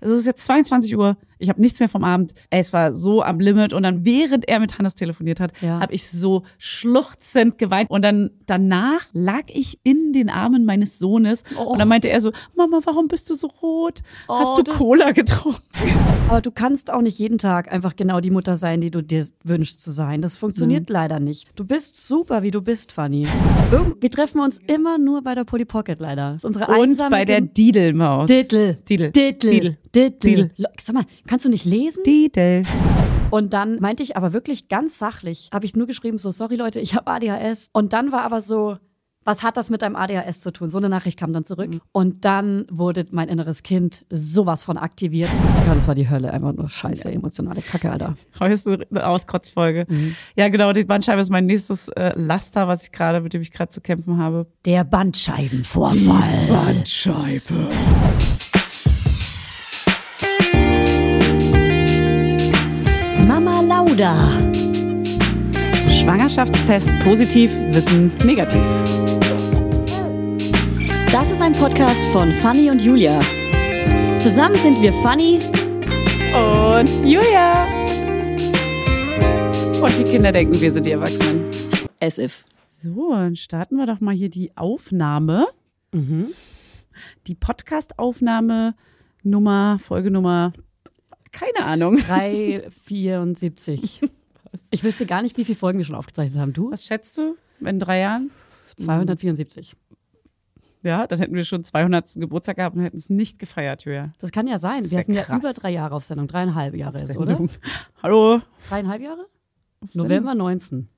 es ist jetzt 22 Uhr, ich habe nichts mehr vom Abend. Es war so am Limit und dann während er mit Hannes telefoniert hat, Ja. habe ich so schluchzend geweint und dann danach lag ich in den Armen meines Sohnes und dann meinte er so, Mama, warum bist du so rot? Hast Oh, du das- Cola getrunken? Aber du kannst auch nicht jeden Tag einfach genau die Mutter sein, die du dir wünschst zu sein. Das funktioniert leider nicht. Du bist super, wie du bist, Fanny. Wir treffen uns immer nur bei der Polly Pocket leider. Das ist unsere Und bei der Didelmaus. Diddle. Diddle. Diddle. Didel. Lo- Sag mal, kannst du nicht lesen? Didel. Und dann meinte ich aber wirklich ganz sachlich, habe ich nur geschrieben, so, sorry Leute, ich habe ADHS. Und dann war aber so, was hat das mit deinem ADHS zu tun? So eine Nachricht kam dann zurück. Und dann wurde mein inneres Kind sowas von aktiviert. Ja, das war die Hölle, einfach nur scheiße, emotionale Kacke, Alter. Heute eine Auskotzfolge. Mhm. Ja, genau, die Bandscheibe ist mein nächstes äh, Laster, was ich gerade, mit dem ich gerade zu kämpfen habe. Der Bandscheibenvorfall. Bandscheibe. Lauda. Schwangerschaftstest positiv, Wissen negativ. Das ist ein Podcast von Fanny und Julia. Zusammen sind wir Fanny. Und Julia. Und die Kinder denken, wir sind die Erwachsenen. As if. So, dann starten wir doch mal hier die Aufnahme. Mhm. Die Podcast-Aufnahme Nummer, Folgenummer, keine Ahnung. 374. Ich wüsste gar nicht, wie viele Folgen wir schon aufgezeichnet haben. Du? Was schätzt du in drei Jahren? 274. Ja, dann hätten wir schon 200. Geburtstag gehabt und hätten es nicht gefeiert, Julia. Das kann ja sein. Wir sind ja über drei Jahre auf Sendung. Dreieinhalb Jahre jetzt, oder? Sendung. Hallo. Dreieinhalb Jahre? Auf Sendung. November 19.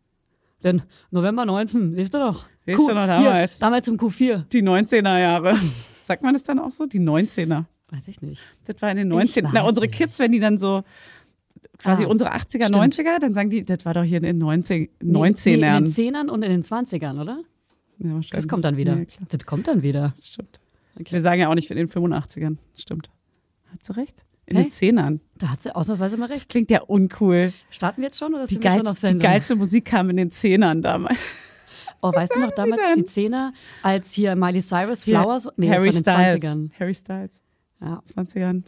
Denn November 19, wisst ihr doch. Wisst ihr noch damals? Hier, damals im Q4. Die 19er Jahre. Sagt man das dann auch so? Die 19er. Weiß ich nicht. Das war in den Ich 19. Na, unsere nicht. Kids, wenn die dann so quasi Ah, unsere 80er, stimmt. 90er, dann sagen die, das war doch hier in den 19, Nee, 19ern. Nee, in den Zehnern und in den Zwanzigern, oder? ja. Das kommt dann wieder. Ja. Das kommt dann wieder. Stimmt. Okay. Wir sagen ja auch nicht in den 85ern. Stimmt. Hat sie recht? In Hä? den Zehnern. Da hat sie ausnahmsweise mal Das recht. klingt ja uncool. Starten wir jetzt schon oder Die sind wir schon auf geilste, die Sendung? geilste Musik kam in den Zehnern damals. Oh, weißt du noch damals die Zehner, als hier Miley Cyrus Flowers? Nee, Harry das war in den Styles. 20ern. Harry Styles. Ja. 20ern.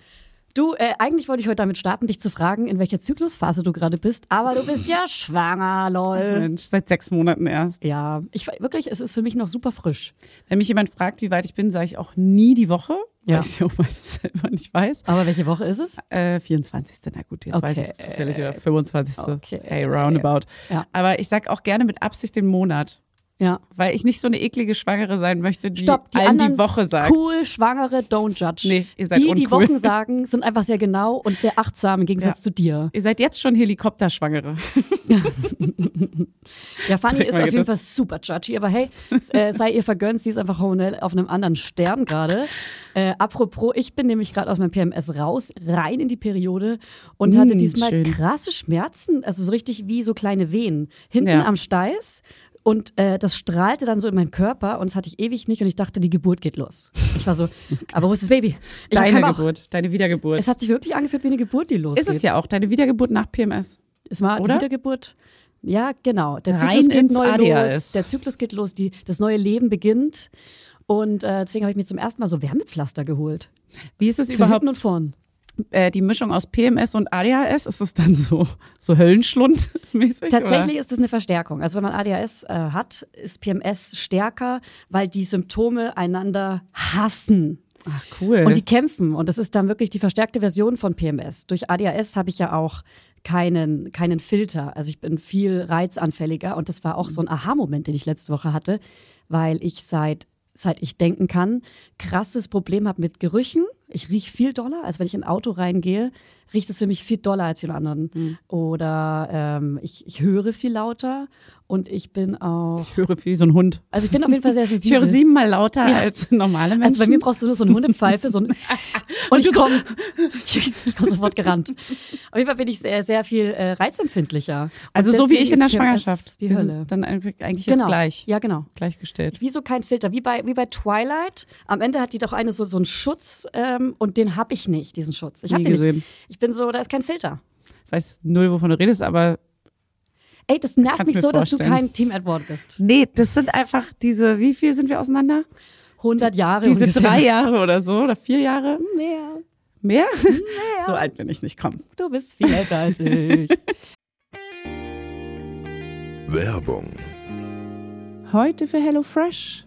Du, äh, eigentlich wollte ich heute damit starten, dich zu fragen, in welcher Zyklusphase du gerade bist, aber du bist ja schwanger, lol. Mensch, seit sechs Monaten erst. Ja, ich wirklich, es ist für mich noch super frisch. Wenn mich jemand fragt, wie weit ich bin, sage ich auch nie die Woche, Ja. weil ich es ja auch meistens selber nicht weiß. Aber welche Woche ist es? Äh, 24. Na gut, jetzt Okay. weiß ich es zufällig. Oder 25. Okay. Hey, roundabout. Ja. Aber ich sag auch gerne mit Absicht den Monat. Ja. Weil ich nicht so eine eklige Schwangere sein möchte, die, Stopp, die allen die Woche sagt. cool, Schwangere, don't judge. Nee, ihr seid die, die uncool. Wochen sagen, sind einfach sehr genau und sehr achtsam im Gegensatz Ja. zu dir. Ihr seid jetzt schon Helikopterschwangere. Ja, Fanny ist auf jeden das. Fall super judgy, aber hey, äh, sei ihr vergönnt, sie ist einfach hormonell auf einem anderen Stern gerade. Äh, apropos, ich bin nämlich gerade aus meinem PMS raus, rein in die Periode und hatte Mm, diesmal schön. krasse Schmerzen, also so richtig wie so kleine Wehen. Hinten Ja. am Steiß und äh, das strahlte dann so in meinen Körper und das hatte ich ewig nicht und ich dachte, die Geburt geht los. Ich war so, aber wo ist das Baby? Ich Deine. Geburt, deine Wiedergeburt. Es hat sich wirklich angefühlt wie eine Geburt, die losgeht. ist es ja auch, deine Wiedergeburt nach PMS. Es war Oder? die Wiedergeburt. Ja, genau. Der Rein Zyklus geht neu ADHS. los. Der Zyklus geht los. Die, das neue Leben beginnt. Und äh, deswegen habe ich mir zum ersten Mal so Wärmepflaster geholt. Wie ist es Für überhaupt hinten und vorn. Äh, die Mischung aus PMS und ADHS? Ist es dann so, so Höllenschlund-mäßig? Tatsächlich Oder? ist das eine Verstärkung. Also wenn man ADHS äh, hat, ist PMS stärker, weil die Symptome einander hassen. Ach, cool. Und die kämpfen. Und das ist dann wirklich die verstärkte Version von PMS. Durch ADHS habe ich ja auch keinen, keinen Filter. Also ich bin viel reizanfälliger. Und das war auch so ein Aha-Moment, den ich letzte Woche hatte, weil ich seit, seit ich denken kann, krasses Problem habe mit Gerüchen. Ich rieche viel doller. Also wenn ich in ein Auto reingehe, riecht es für mich viel doller als die anderen. Oder ähm, ich, ich höre viel lauter. Und ich bin auch. ich höre wie so ein Hund. Also ich bin auf jeden Fall sehr Ich sensibel. höre siebenmal lauter als normale Menschen. Also bei mir brauchst du nur so eine Hundepfeife, so ein und ich komme ich komm sofort gerannt. Auf jeden Fall bin ich sehr, sehr viel äh, reizempfindlicher. Und also so wie ich in der Schwangerschaft. Die Hölle. dann eigentlich jetzt Genau. gleich. Ja, genau. Gleichgestellt. Wie so kein Filter, wie bei, wie bei Twilight. Am Ende hat die doch eine so, so einen Schutz ähm, und den habe ich nicht, diesen Schutz. Ich habe den gesehen. nicht. Ich bin so, da ist kein Filter. Ich weiß null, wovon du redest, aber Ey, das nervt kann's mich so, dass du vorstellen. kein Team Edward bist. nee, das sind einfach diese, wie viel sind wir auseinander? 100 Jahre Diese ungefähr. drei Jahre oder so oder vier Jahre? Mehr. Mehr? So alt bin ich nicht, komm. Du bist viel älter als ich. Werbung. Heute für HelloFresh.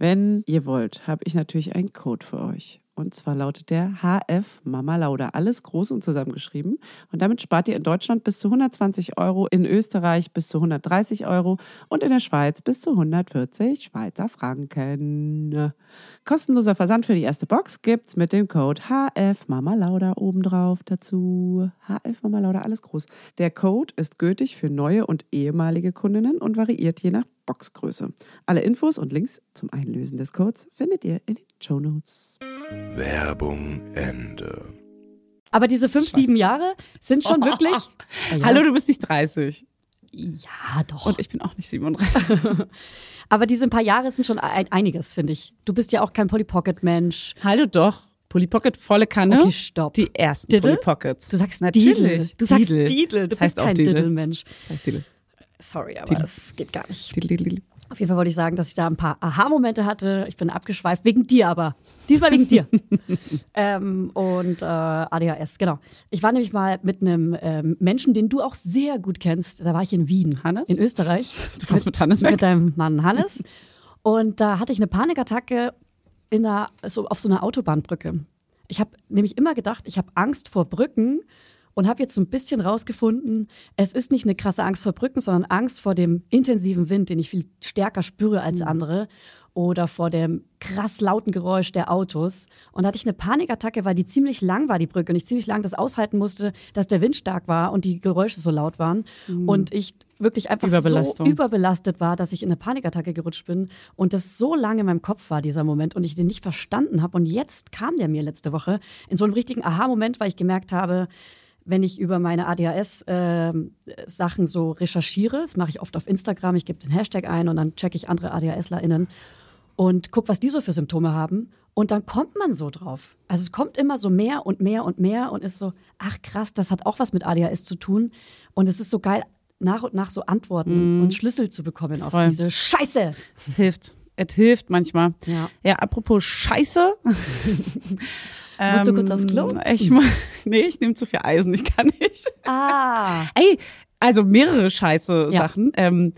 wenn ihr wollt, habe ich natürlich einen Code für euch. Und zwar lautet der HF Mama Lauda. Alles groß und zusammengeschrieben. Und damit spart ihr in Deutschland bis zu 120 Euro, in Österreich bis zu 130 Euro und in der Schweiz bis zu 140 Schweizer Franken. Kostenloser Versand für die erste Box gibt's mit dem Code HF Mama Lauda obendrauf dazu. HF Mama Lauda, alles groß. Der Code ist gültig für neue und ehemalige Kundinnen und variiert je nach Boxgröße. Alle Infos und Links zum Einlösen des Codes findet ihr in den Show Notes. Werbung Ende. Aber diese fünf, sieben Jahre sind schon wirklich. Ja. Hallo, du bist nicht 30. Ja, doch. Und ich bin auch nicht 37. Aber diese paar Jahre sind schon ein, einiges, finde ich. Du bist ja auch kein Polly Pocket Mensch. Hallo doch. Polly Pocket volle Kanne. Okay, stopp. Die ersten Diddle? Polly Pockets. Du sagst Natürlich. Diddle. Du sagst Diddle. Diddle. Du Das bist auch kein Diddle. Diddle-Mensch. Das heißt Diddle. Sorry, aber Diddle. das geht gar nicht. Diddle, diddle, diddle. Auf jeden Fall wollte ich sagen, dass ich da ein paar Aha-Momente hatte. Ich bin abgeschweift, wegen dir aber. Diesmal wegen dir. ähm, und äh, ADHS, genau. Ich war nämlich mal mit einem ähm, Menschen, den du auch sehr gut kennst. Da war ich in Wien. Hannes? In Österreich. Du fährst mit Hannes weg? Mit deinem Mann Hannes. Und da hatte ich eine Panikattacke in einer, so auf so einer Autobahnbrücke. Ich habe nämlich immer gedacht, ich habe Angst vor Brücken und habe jetzt so ein bisschen rausgefunden, es ist nicht eine krasse Angst vor Brücken, sondern Angst vor dem intensiven Wind, den ich viel stärker spüre als andere oder vor dem krass lauten Geräusch der Autos. Und da hatte ich eine Panikattacke, weil die ziemlich lang war, die Brücke, und ich ziemlich lang das aushalten musste, dass der Wind stark war und die Geräusche so laut waren. Und ich wirklich einfach so überbelastet war, dass ich in eine Panikattacke gerutscht bin und das so lange in meinem Kopf war, dieser Moment, und ich den nicht verstanden habe. Und jetzt kam der mir letzte Woche in so einem richtigen Aha-Moment, weil ich gemerkt habe, wenn ich über meine ADHS-Sachen so recherchiere, das mache ich oft auf Instagram, ich gebe den Hashtag ein und dann checke ich andere ADHSlerInnen und guck, was die so für Symptome haben. Und dann kommt man so drauf. Also es kommt immer so mehr und mehr und mehr und ist so, ach krass, das hat auch was mit ADHS zu tun. Und es ist so geil, nach und nach so Antworten und Schlüssel zu bekommen auf Voll. diese Scheiße. Es hilft. Es hilft manchmal. Ja. ja apropos Scheiße. Musst du kurz aufs Klo? Ich, mu- nee, ich nehme zu viel Eisen. Ich kann nicht. Ah. Ey, also mehrere scheiße Ja. Sachen. Ähm,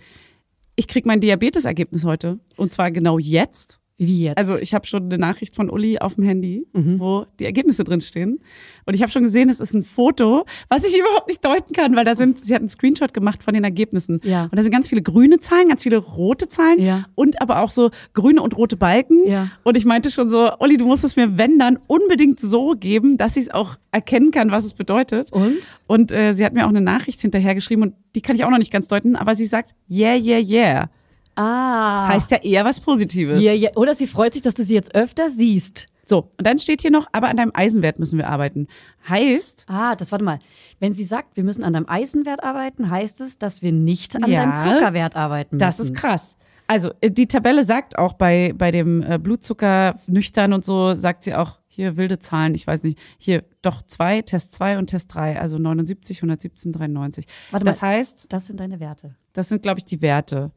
ich krieg mein Diabetesergebnis heute. Und zwar genau jetzt. Wie jetzt? Also ich habe schon eine Nachricht von Uli auf dem Handy, Mhm. wo die Ergebnisse drin stehen. Und ich habe schon gesehen, es ist ein Foto, was ich überhaupt nicht deuten kann, weil da sind, sie hat einen Screenshot gemacht von den Ergebnissen. Ja. Und da sind ganz viele grüne Zahlen, ganz viele rote Zahlen Ja. und aber auch so grüne und rote Balken. Ja. Und ich meinte schon so, Uli, du musst es mir, wenn dann, unbedingt so geben, dass ich es auch erkennen kann, was es bedeutet. Und? Und äh, sie hat mir auch eine Nachricht hinterher geschrieben und die kann ich auch noch nicht ganz deuten, aber sie sagt, yeah, yeah, yeah. Ah. Das heißt ja eher was Positives. Ja, ja. Oder sie freut sich, dass du sie jetzt öfter siehst. So, und dann steht hier noch, aber an deinem Eisenwert müssen wir arbeiten. Heißt, Ah, das warte mal. Wenn sie sagt, wir müssen an deinem Eisenwert arbeiten, heißt es, dass wir nicht an Ja. deinem Zuckerwert arbeiten müssen. das ist krass. Also, äh, die Tabelle sagt auch bei, bei dem äh, Blutzucker nüchtern und so, sagt sie auch hier wilde Zahlen, ich weiß nicht, hier doch zwei, Test 2 und Test 3, also 79, 117, 93. Warte das mal. heißt, Das sind deine Werte. das sind, glaube ich, die Werte.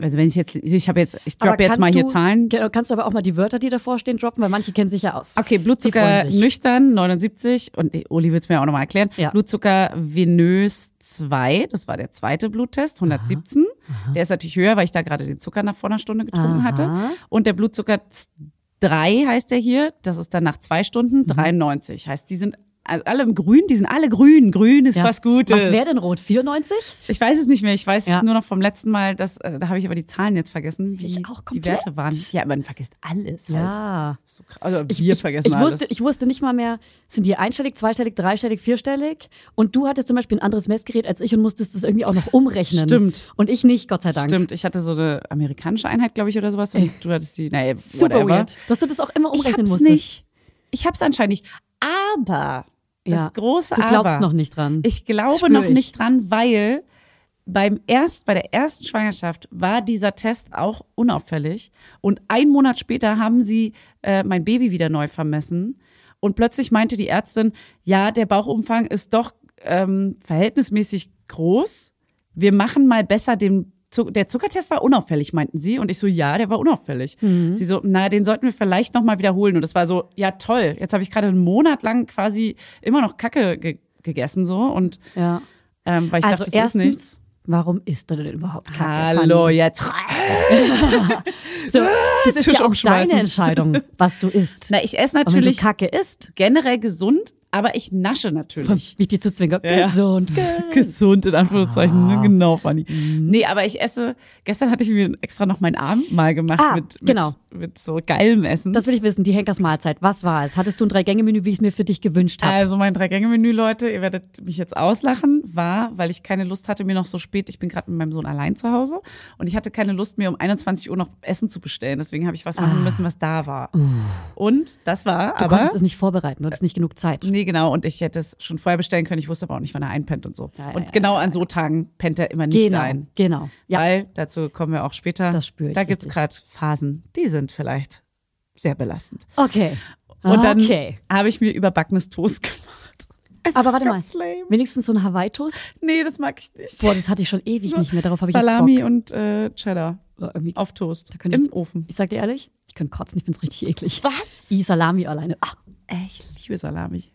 Also wenn ich jetzt, ich habe jetzt, ich droppe jetzt mal hier du- Zahlen. Genau, Kannst du aber auch mal die Wörter, die davor stehen, droppen, weil manche kennen sich ja aus. Okay, Blutzucker nüchtern 79 und eh, Uli wird es mir auch nochmal erklären. Ja. Blutzucker venös 2, das war der zweite Bluttest, 117. Der ist natürlich höher, weil ich da gerade den Zucker nach vor einer Stunde getrunken Aha. hatte. Und der Blutzucker 3 heißt der hier, das ist dann nach zwei Stunden Mhm. 93. Heißt, die sind alle im Grün, die sind alle grün. Grün ist Ja. was Gutes. Was wäre denn rot? 94? Ich weiß es nicht mehr. Ich weiß Ja. nur noch vom letzten Mal, dass, äh, da habe ich aber die Zahlen jetzt vergessen, wie Ich auch die. Werte waren. Ja, man vergisst alles halt. Ja. So krass. Also Ich, wir ich, vergessen ich alles. wusste, ich wusste nicht mal mehr, sind die einstellig, zweistellig, dreistellig, vierstellig? Und du hattest zum Beispiel ein anderes Messgerät als ich und musstest das irgendwie auch noch umrechnen. Stimmt. Und ich nicht, Gott sei Dank. Stimmt, ich hatte so eine amerikanische Einheit, glaube ich, oder sowas. Und du hattest die, naja, Super whatever. weird. Dass du das auch immer Ich umrechnen hab's musstest. nicht. Ich hab's anscheinend nicht. Aber, das Ja. große Du glaubst Aber. noch nicht dran. Ich glaube noch ich. nicht dran, weil beim erst, bei der ersten Schwangerschaft war dieser Test auch unauffällig. Und ein Monat später haben sie äh, mein Baby wieder neu vermessen. Und plötzlich meinte die Ärztin, ja, der Bauchumfang ist doch ähm, verhältnismäßig groß. Wir machen mal besser den der Zuckertest war unauffällig, meinten sie. Und ich so, ja, der war unauffällig. Mhm. Sie so, na, den sollten wir vielleicht nochmal wiederholen. Und das war so, ja, toll. Jetzt habe ich gerade einen Monat lang quasi immer noch Kacke ge gegessen so. Und Ja. ähm, weil ich Also dachte, das erstens, ist nichts. warum isst du denn überhaupt Kacke? Hallo, jetzt. So, das ist Tisch ja auch deine Entscheidung, was du isst. Na, ich esse natürlich Kacke isst, generell gesund, aber ich nasche natürlich. wie ich dir zuzwinge, Ja. gesund. Gesund, in Anführungszeichen. Ah. Genau, Fanny. Nee, aber ich esse, gestern hatte ich mir extra noch meinen Abendmahl gemacht Ah, mit, mit, genau. Mit so geilem Essen. Das will ich wissen, die Henkersmahlzeit. Was war es? Hattest du ein Drei-Gänge-Menü, wie ich es mir für dich gewünscht habe? Also mein Drei-Gänge-Menü, Leute, ihr werdet mich jetzt auslachen, war, weil ich keine Lust hatte, mir noch so spät, ich bin gerade mit meinem Sohn allein zu Hause und ich hatte keine Lust, mir um 21 Uhr noch Essen zu bestellen. Deswegen habe ich was machen müssen, was da war. Und das war Ah. du aber... konntest es nicht vorbereiten, du hattest nicht genug Zeit. Nee, genau. Und ich hätte es schon vorher bestellen können. Ich wusste aber auch nicht, wann er einpennt und so. Ja, ja, und ja, genau an so Tagen pennt er immer nicht Genau, ein. genau. Ja. Weil, dazu kommen wir auch später. Das spüre ich Da gibt es gerade Phasen, die sind vielleicht sehr belastend. Okay. Und dann okay. habe ich mir überbackenes Toast gemacht. Einfach Aber warte mal, lame. wenigstens so ein Hawaii-Toast? Nee, das mag ich nicht. Boah, das hatte ich schon ewig nicht mehr. Darauf habe ich Salami jetzt Bock. und äh, Cheddar irgendwie- auf Toast. Da könnte ich Im jetzt- Ofen. Ich sag dir ehrlich, ich kann kotzen, ich find's richtig eklig. Was? Die Salami alleine. Ah, Ich liebe Salami.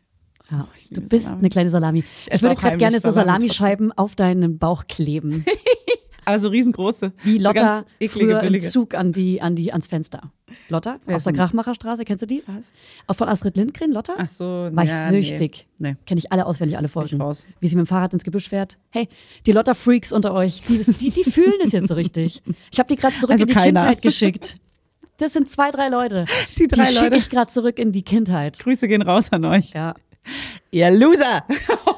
ja. ich Du bist Salami. eine kleine Salami. Ich, esse würde gerade gerne so Salami Salamischeiben auf deinen Bauch kleben. Also riesengroße. Wie so Lotta eklige, früher im. Zug an die, an die, ans Fenster. Lotta Wer aus der Krachmacherstraße, kennst du die? Was? Auch von Astrid Lindgren, Lotta? Ach so, War ich ja, süchtig. Nee. nee. Kenne ich alle auswendig, alle Folgen. raus. Wie sie mit dem Fahrrad ins Gebüsch fährt. Hey, die Lotta-Freaks unter euch, die, die, die fühlen es jetzt so richtig. Ich habe die gerade zurück Also in die keiner. Kindheit geschickt. Das sind zwei, drei Leute. Die drei die schicke Leute. ich gerade zurück in die Kindheit. Grüße gehen raus an euch. Ja. Ihr Loser!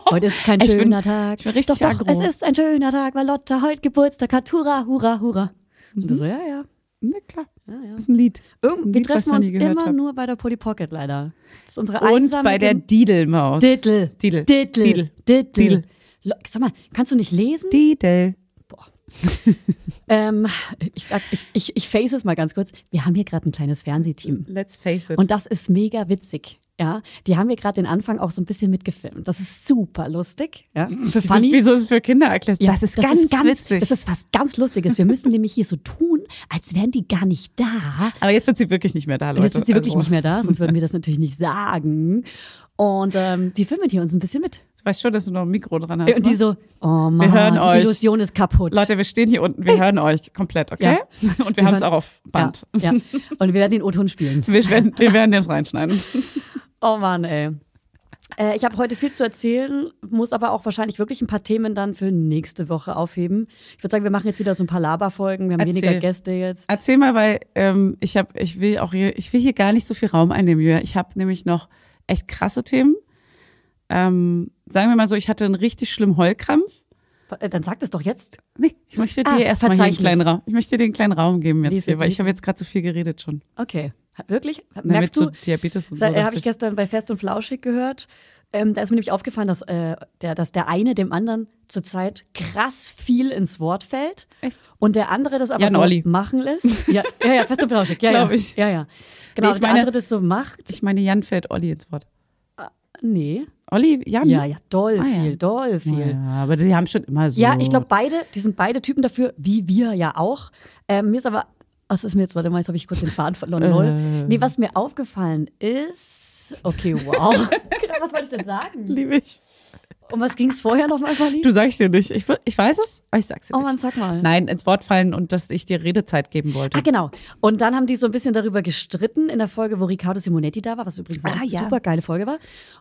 Heute ist kein Ich bin- schöner Tag. ich bin richtig doch, doch, es ist ein schöner Tag, weil Lotta heute Geburtstag hat. Hurra, hurra, hurra. Und Mhm. du so, ja, ja. Na klar. Das ist ein Lied. Das ist ein wir Lied, was treffen noch uns immer hab. nur bei der Polly Pocket leider. Das ist unsere Und bei der Didelmaus. Diddle. Diddle. Didel. Diddle. Didel. Lo- Sag mal, kannst du nicht lesen? Didel. Ähm, ich sag, ich, ich, ich face es mal ganz kurz. Wir haben hier gerade ein kleines Fernsehteam. Let's face it. Und das ist mega witzig. Ja, die haben wir gerade den Anfang auch so ein bisschen mitgefilmt. Das ist super lustig. Ja, für Funny. Wieso es für Kinder erklärst? Ja, das ist ganz, witzig. Das ist was ganz Lustiges. Wir müssen nämlich hier so tun, als wären die gar nicht da. Aber jetzt sind sie wirklich nicht mehr da, Leute. Und jetzt sind sie wirklich Also, nicht mehr da, sonst würden wir das natürlich nicht sagen. Und ähm, die filmen hier uns ein bisschen mit. Du weißt schon, dass du noch ein Mikro dran hast. Und die ne? so, oh Mann, hören die euch. Illusion ist kaputt. Leute, wir stehen hier unten, wir hören euch komplett, okay? Und wir haben es auch auf Band. Ja, ja. Und wir werden den O-Ton spielen. Wir, werden, wir werden jetzt reinschneiden. Oh Mann, ey. Äh, ich habe heute viel zu erzählen, muss aber auch wahrscheinlich wirklich ein paar Themen dann für nächste Woche aufheben. Ich würde sagen, wir machen jetzt wieder so ein paar Laberfolgen. Wir haben Erzähl. weniger Gäste jetzt. Erzähl mal, weil ähm, ich habe, ich will auch hier, ich will hier gar nicht so viel Raum einnehmen, Julia. Ich habe nämlich noch echt krasse Themen. Ähm, sagen wir mal so, ich hatte einen richtig schlimmen Heulkrampf. Äh, Dann sag das doch jetzt. Nee, ich möchte dir Ah, erstmal hier einen kleinen Raum. Ich möchte dir einen kleinen Raum geben jetzt Lies hier, weil lies ich habe jetzt gerade so viel geredet schon. Okay. Wirklich? Merkst du? Diabetes und so. Habe ich gestern bei Fest und Flauschig gehört. Ähm, da ist mir nämlich aufgefallen, dass, äh, der, dass der eine dem anderen zurzeit krass viel ins Wort fällt. Echt? Und der andere das aber Jan so Olli. machen lässt. Ja, ja, ja Fest und Flauschig. Ja, Glaub ja. ich. Ja, ja. Genau, Nee, ich und der meine- andere das so macht. Ich meine, Jan fällt Olli ins Wort. Nee. Olli, Jan? Ja, ja, doll Ah, ja. viel, doll viel. Ja, aber die haben schon immer so. Ja, ich glaube, beide, die sind beide Typen dafür, wie wir ja auch. Ähm, mir ist aber, was ist mir jetzt, warte mal, jetzt habe ich kurz den Faden verloren. Äh. Nee, was mir aufgefallen ist, okay, wow. genau, was wollte ich denn sagen? Liebe ich. Um was ging es vorher nochmal, Fanny? Du sagst dir nicht. Ich, ich weiß es, aber ich sag's dir Oh nicht. Mann, sag mal. Nein, ins Wort fallen und dass ich dir Redezeit geben wollte. Ah, genau. Und dann haben die so ein bisschen darüber gestritten in der Folge, wo Riccardo Simonetti da war, was übrigens eine Ah, ja. super geile Folge war.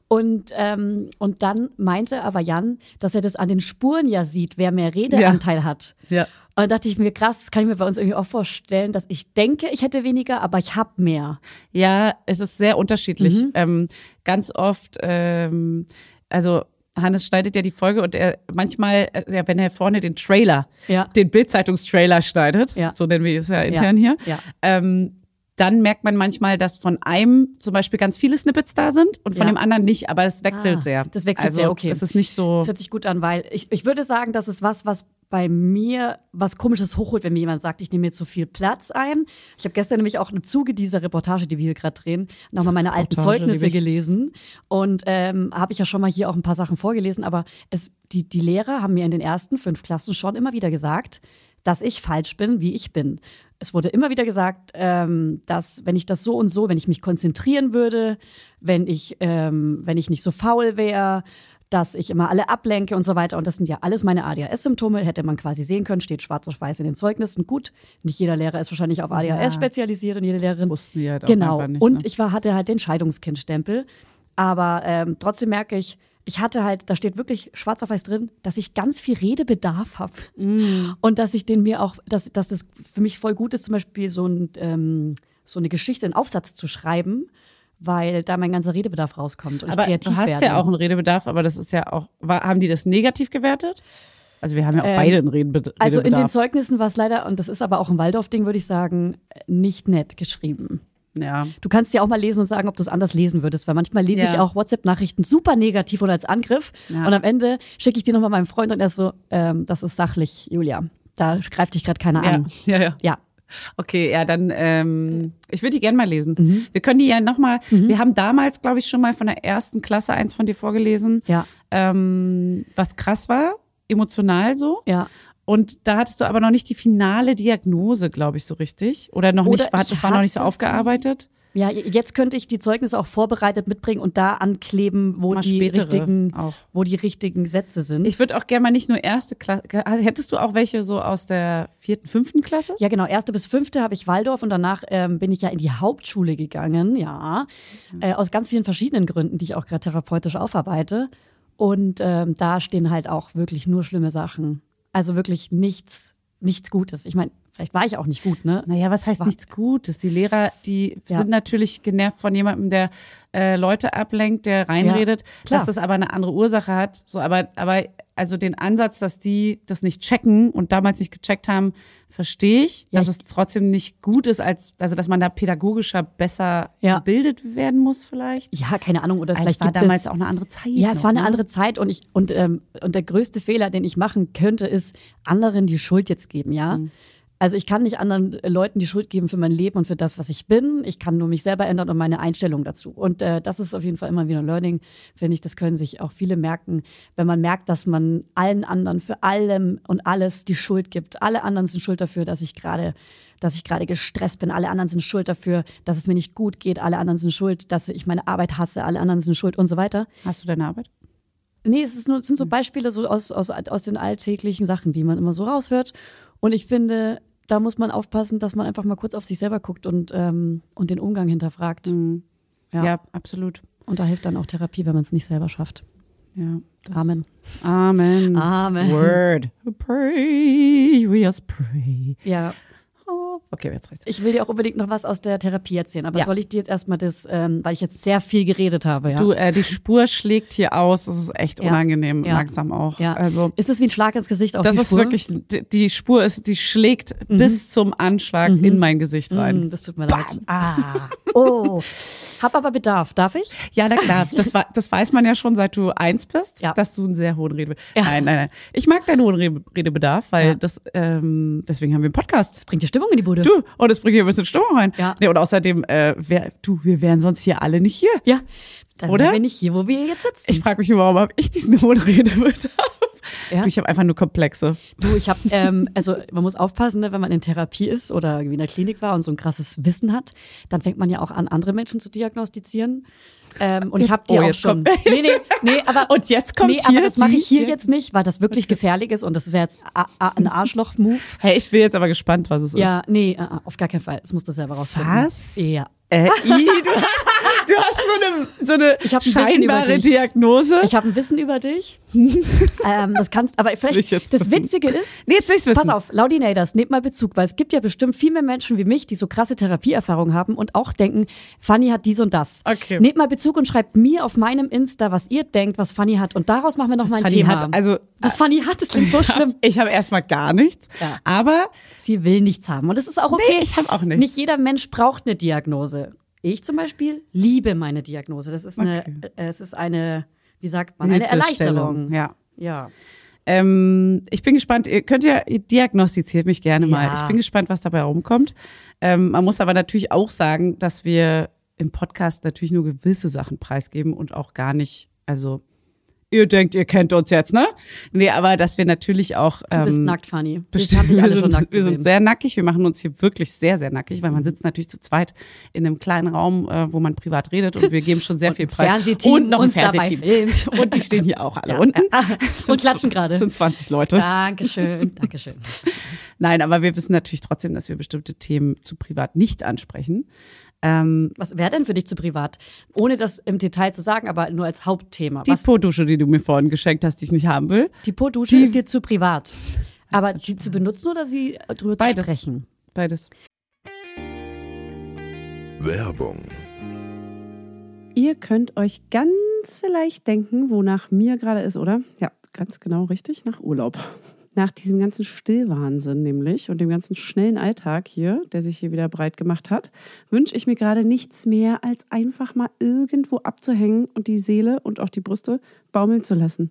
Und, ähm, und dann meinte aber Jan, dass er das an den Spuren ja sieht, wer mehr Redeanteil hat. Ja. Und dann dachte ich mir, krass, das kann ich mir bei uns irgendwie auch vorstellen, dass ich denke, ich hätte weniger, aber ich habe mehr. Ja, es ist sehr unterschiedlich. Mhm. Ähm, ganz oft, ähm, also Hannes schneidet ja die Folge und er manchmal, äh, ja, wenn er vorne den Trailer, Ja. den Bildzeitungstrailer schneidet, Ja. so nennen wir es ja intern hier, ja. ähm, dann merkt man manchmal, dass von einem zum Beispiel ganz viele Snippets da sind und von Ja. dem anderen nicht, aber es wechselt Ah, sehr. das wechselt also, sehr, okay. Es ist nicht so. Das hört sich gut an, weil ich, ich würde sagen, das ist was, was bei mir was Komisches hochholt, wenn mir jemand sagt, ich nehme jetzt so viel Platz ein. Ich habe gestern nämlich auch im Zuge dieser Reportage, die wir hier gerade drehen, nochmal meine alten Reportage, Zeugnisse gelesen. Und ähm, habe ich ja schon mal hier auch ein paar Sachen vorgelesen, aber es, die, die Lehrer haben mir in den ersten fünf Klassen schon immer wieder gesagt, dass ich falsch bin, wie ich bin. Es wurde immer wieder gesagt, ähm, dass wenn ich das so und so, wenn ich mich konzentrieren würde, wenn ich, ähm, wenn ich nicht so faul wäre, dass ich immer alle ablenke und so weiter. Und das sind ja alles meine ADHS-Symptome, hätte man quasi sehen können, steht schwarz auf weiß in den Zeugnissen. Gut, nicht jeder Lehrer ist wahrscheinlich auf ADHS Ja. spezialisiert und jede Lehrerin. wussten die halt auch genau. einfach nicht, und ne? ich war, hatte halt den Scheidungskindstempel. Aber ähm, trotzdem merke ich, ich hatte halt, da steht wirklich schwarz auf weiß drin, dass ich ganz viel Redebedarf habe. Mm. Und dass ich den mir auch, dass, dass es für mich voll gut ist, zum Beispiel so, ein, ähm, so eine Geschichte, einen Aufsatz zu schreiben, weil da mein ganzer Redebedarf rauskommt und aber ich du hast werde. ja auch einen Redebedarf, aber das ist ja auch, war, haben die das negativ gewertet? Also wir haben ja auch Ähm, beide einen Redebe Also in den Redebedarf. Zeugnissen war es leider, und das ist aber auch ein Waldorf-Ding, würde ich sagen, nicht nett geschrieben. ja. Du kannst ja auch mal lesen und sagen, ob du es anders lesen würdest, weil manchmal lese ich Ja. auch WhatsApp-Nachrichten super negativ oder als Angriff. Ja. Und am Ende schicke ich die nochmal meinem Freund und er ist so, ähm, das ist sachlich, Julia. Da greift dich gerade keiner Ja, an. ja, ja. Ja. Okay, ja, dann, ähm, ich würde die gerne mal lesen. Mhm. Wir können die ja nochmal, wir haben damals, glaube ich, schon mal von der ersten Klasse eins von dir vorgelesen, Ja. ähm, was krass war, emotional so. Ja. Und da hattest du aber noch nicht die finale Diagnose, glaube ich, so richtig. Oder noch Oder nicht, war, das war noch nicht so aufgearbeitet. Ja, jetzt könnte ich die Zeugnisse auch vorbereitet mitbringen und da ankleben, wo Mal die richtigen, auch. wo die richtigen Sätze sind. Ich würde auch gerne mal nicht nur erste Klasse, hättest du auch welche so aus der vierten, fünften Klasse? Ja, genau. Erste bis fünfte habe ich Waldorf und danach ähm, bin ich ja in die Hauptschule gegangen, ja. Äh, aus ganz vielen verschiedenen Gründen, die ich auch gerade therapeutisch aufarbeite. Und ähm, da stehen halt auch wirklich nur schlimme Sachen. Also wirklich nichts, nichts Gutes. Ich meine, vielleicht war ich auch nicht gut, ne? Naja, was heißt War- nichts Gutes? Die Lehrer, die Ja. sind natürlich genervt von jemandem, der äh, Leute ablenkt, der reinredet, klar. dass das aber eine andere Ursache hat. So, aber, aber also den Ansatz, dass die das nicht checken und damals nicht gecheckt haben, verstehe ich. Ja, dass ich- es trotzdem nicht gut ist, als also dass man da pädagogischer besser Ja. gebildet werden muss, vielleicht. Ja, keine Ahnung. Oder Also vielleicht es war damals es, auch eine andere Zeit. Ja, es noch, war eine ne? andere Zeit und ich und ähm, und der größte Fehler, den ich machen könnte, ist anderen die Schuld jetzt geben, ja. Mhm. Also ich kann nicht anderen äh, Leuten die Schuld geben für mein Leben und für das, was ich bin. Ich kann nur mich selber ändern und meine Einstellung dazu. Und äh, das ist auf jeden Fall immer wieder ein Learning, finde ich. Das können sich auch viele merken, wenn man merkt, dass man allen anderen für allem und alles die Schuld gibt. Alle anderen sind schuld dafür, dass ich gerade dass ich gerade gestresst bin. Alle anderen sind schuld dafür, dass es mir nicht gut geht. Alle anderen sind schuld, dass ich meine Arbeit hasse. Alle anderen sind schuld und so weiter. Hast du deine Arbeit? Nee, es, nur, es sind so Beispiele so aus, aus, aus den alltäglichen Sachen, die man immer so raushört. Und ich finde, da muss man aufpassen, dass man einfach mal kurz auf sich selber guckt und, ähm, und den Umgang hinterfragt. Ja. Ja, absolut. Und da hilft dann auch Therapie, wenn man es nicht selber schafft. Ja, Amen. Amen. Amen. Word. Pray, we just pray. Ja. Okay, jetzt reicht's. Ich will dir auch unbedingt noch was aus der Therapie erzählen, aber Ja. soll ich dir jetzt erstmal das, ähm, weil ich jetzt sehr viel geredet habe, ja? Du, äh, die Spur schlägt hier aus. Das ist echt Ja. unangenehm, Ja. langsam auch. ja. Also ist es wie ein Schlag ins Gesicht auf das die ist Spur? wirklich, die, die Spur ist, die schlägt bis zum Anschlag in mein Gesicht rein. Mm, das tut mir leid. Ah, oh. Hab aber Bedarf. Darf ich? Ja, na klar, das, war, das weiß man ja schon, seit du eins bist, dass du einen sehr hohen Rede. Ja. Nein, nein, nein. Ich mag deinen hohen Re- Redebedarf, weil das, ähm, deswegen haben wir einen Podcast. Das bringt die Stimmung in die Bude. Du, und es bringt hier ein bisschen Stimmung rein. Ja. Nee, und außerdem, äh, wer, du, wir wären sonst hier alle nicht hier. Ja. Dann Oder? bin ich hier, wo wir jetzt sitzen. Ich frage mich, warum habe ich diesen hohen Redebedarf? Ja. Du, ich habe einfach nur Komplexe. Du, ich habe, ähm, also man muss aufpassen, ne, wenn man in Therapie ist oder irgendwie in der Klinik war und so ein krasses Wissen hat, dann fängt man ja auch an, andere Menschen zu diagnostizieren. Ähm, und ich Jetzt- habe dir oh, auch schon. kommt- Nee, nee, nee, aber. Und jetzt kommt Nee, aber das mache die- ich hier jetzt nicht, weil das wirklich gefährlich ist und das wäre jetzt ein Arschloch-Move. Hey, ich bin jetzt aber gespannt, was es ist. Ja, nee, äh, auf gar keinen Fall. Das musst du selber rausfinden. Was? Ja. Äh, I, du hast, du hast so eine, so eine Ich hab ein Wissen über scheinbare. Diagnose. Ich habe ein Wissen über dich. ähm, das kannst, aber vielleicht, das wissen. Witzige ist, nee, jetzt will ich's wissen. Pass auf, Laudinators, nehmt mal Bezug, weil es gibt ja bestimmt viel mehr Menschen wie mich, die so krasse Therapieerfahrungen haben und auch denken, Fanny hat dies und das. Okay. Nehmt mal Bezug und schreibt mir auf meinem Insta, was ihr denkt, was Fanny hat. Und daraus machen wir noch mal ein Fanny Thema. hat, also, was Fanny hat, das klingt so schlimm. Ich habe erstmal gar nichts. Ja. Aber Sie will nichts haben. Und das ist auch okay. Nee, ich hab auch nichts. Nicht jeder Mensch braucht eine Diagnose. Ich zum Beispiel liebe meine Diagnose. Das ist eine, Okay. äh, es ist eine, wie sagt man, eine Erleichterung. Ja. Ja. Ähm, ich bin gespannt, ihr könnt ja, ihr diagnostiziert mich gerne mal. Ja. Ich bin gespannt, was dabei rumkommt. Ähm, man muss aber natürlich auch sagen, dass wir im Podcast natürlich nur gewisse Sachen preisgeben und auch gar nicht, also ihr denkt, ihr kennt uns jetzt, ne? Nee, aber dass wir natürlich auch. Du bist ähm, nackt, Fanny. Das Bestimmt, wir, alle sind, schon nackt wir sind sehr nackig. Wir machen uns hier wirklich sehr, sehr nackig, weil man sitzt natürlich zu zweit in einem kleinen Raum, äh, wo man privat redet und wir geben schon sehr viel Preis. Fernsehteam und noch ein Fernsehteam. Und die stehen hier auch alle Ja. unten. Und klatschen gerade. sind 20 Leute. Dankeschön, Dankeschön. Nein, aber wir wissen natürlich trotzdem, dass wir bestimmte Themen zu privat nicht ansprechen. Ähm, Was wäre denn für dich zu privat? Ohne das im Detail zu sagen, aber nur als Hauptthema. die Po-Dusche, die du mir vorhin geschenkt hast, die ich nicht haben will. die Po-Dusche die- ist dir zu privat. Aber sie zu benutzen oder sie drüber Beides. zu sprechen? Beides. Werbung, Ihr könnt euch ganz vielleicht denken, wonach mir gerade ist, oder? Ja, ganz genau richtig, nach Urlaub. Nach diesem ganzen Stillwahnsinn nämlich und dem ganzen schnellen Alltag hier, der sich hier wieder breit gemacht hat, wünsche ich mir gerade nichts mehr, als einfach mal irgendwo abzuhängen und die Seele und auch die Brüste baumeln zu lassen.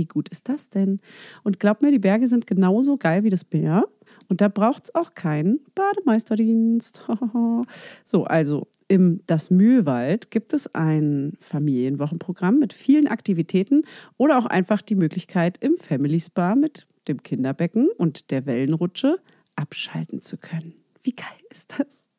Wie gut ist das denn? Und glaubt mir, die Berge sind genauso geil wie das Meer. Und da braucht es auch keinen Bademeisterdienst. so, also im Das Mühlwald gibt es ein Familienwochenprogramm mit vielen Aktivitäten oder auch einfach die Möglichkeit, im Family Spa mit dem Kinderbecken und der Wellenrutsche abschalten zu können. Wie geil ist das?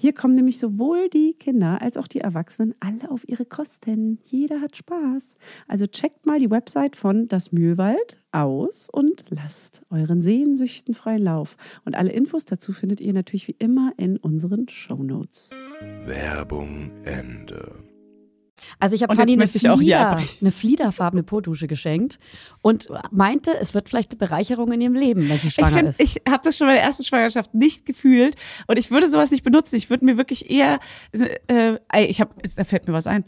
Hier kommen nämlich sowohl die Kinder als auch die Erwachsenen alle auf ihre Kosten. Jeder hat Spaß. Also checkt mal die Website von Das Mühlwald aus und lasst euren Sehnsüchten freien Lauf. Und alle Infos dazu findet ihr natürlich wie immer in unseren Shownotes. Werbung Ende. Also ich habe Fanny eine, ich auch hier Flieder, eine fliederfarbene Po-Dusche geschenkt und meinte, es wird vielleicht eine Bereicherung in ihrem Leben, wenn sie Ich, schwanger find, ist. ich habe das schon bei der ersten Schwangerschaft nicht gefühlt und ich würde sowas nicht benutzen. Ich würde mir wirklich eher, äh, ey, ich habe, da fällt mir was ein.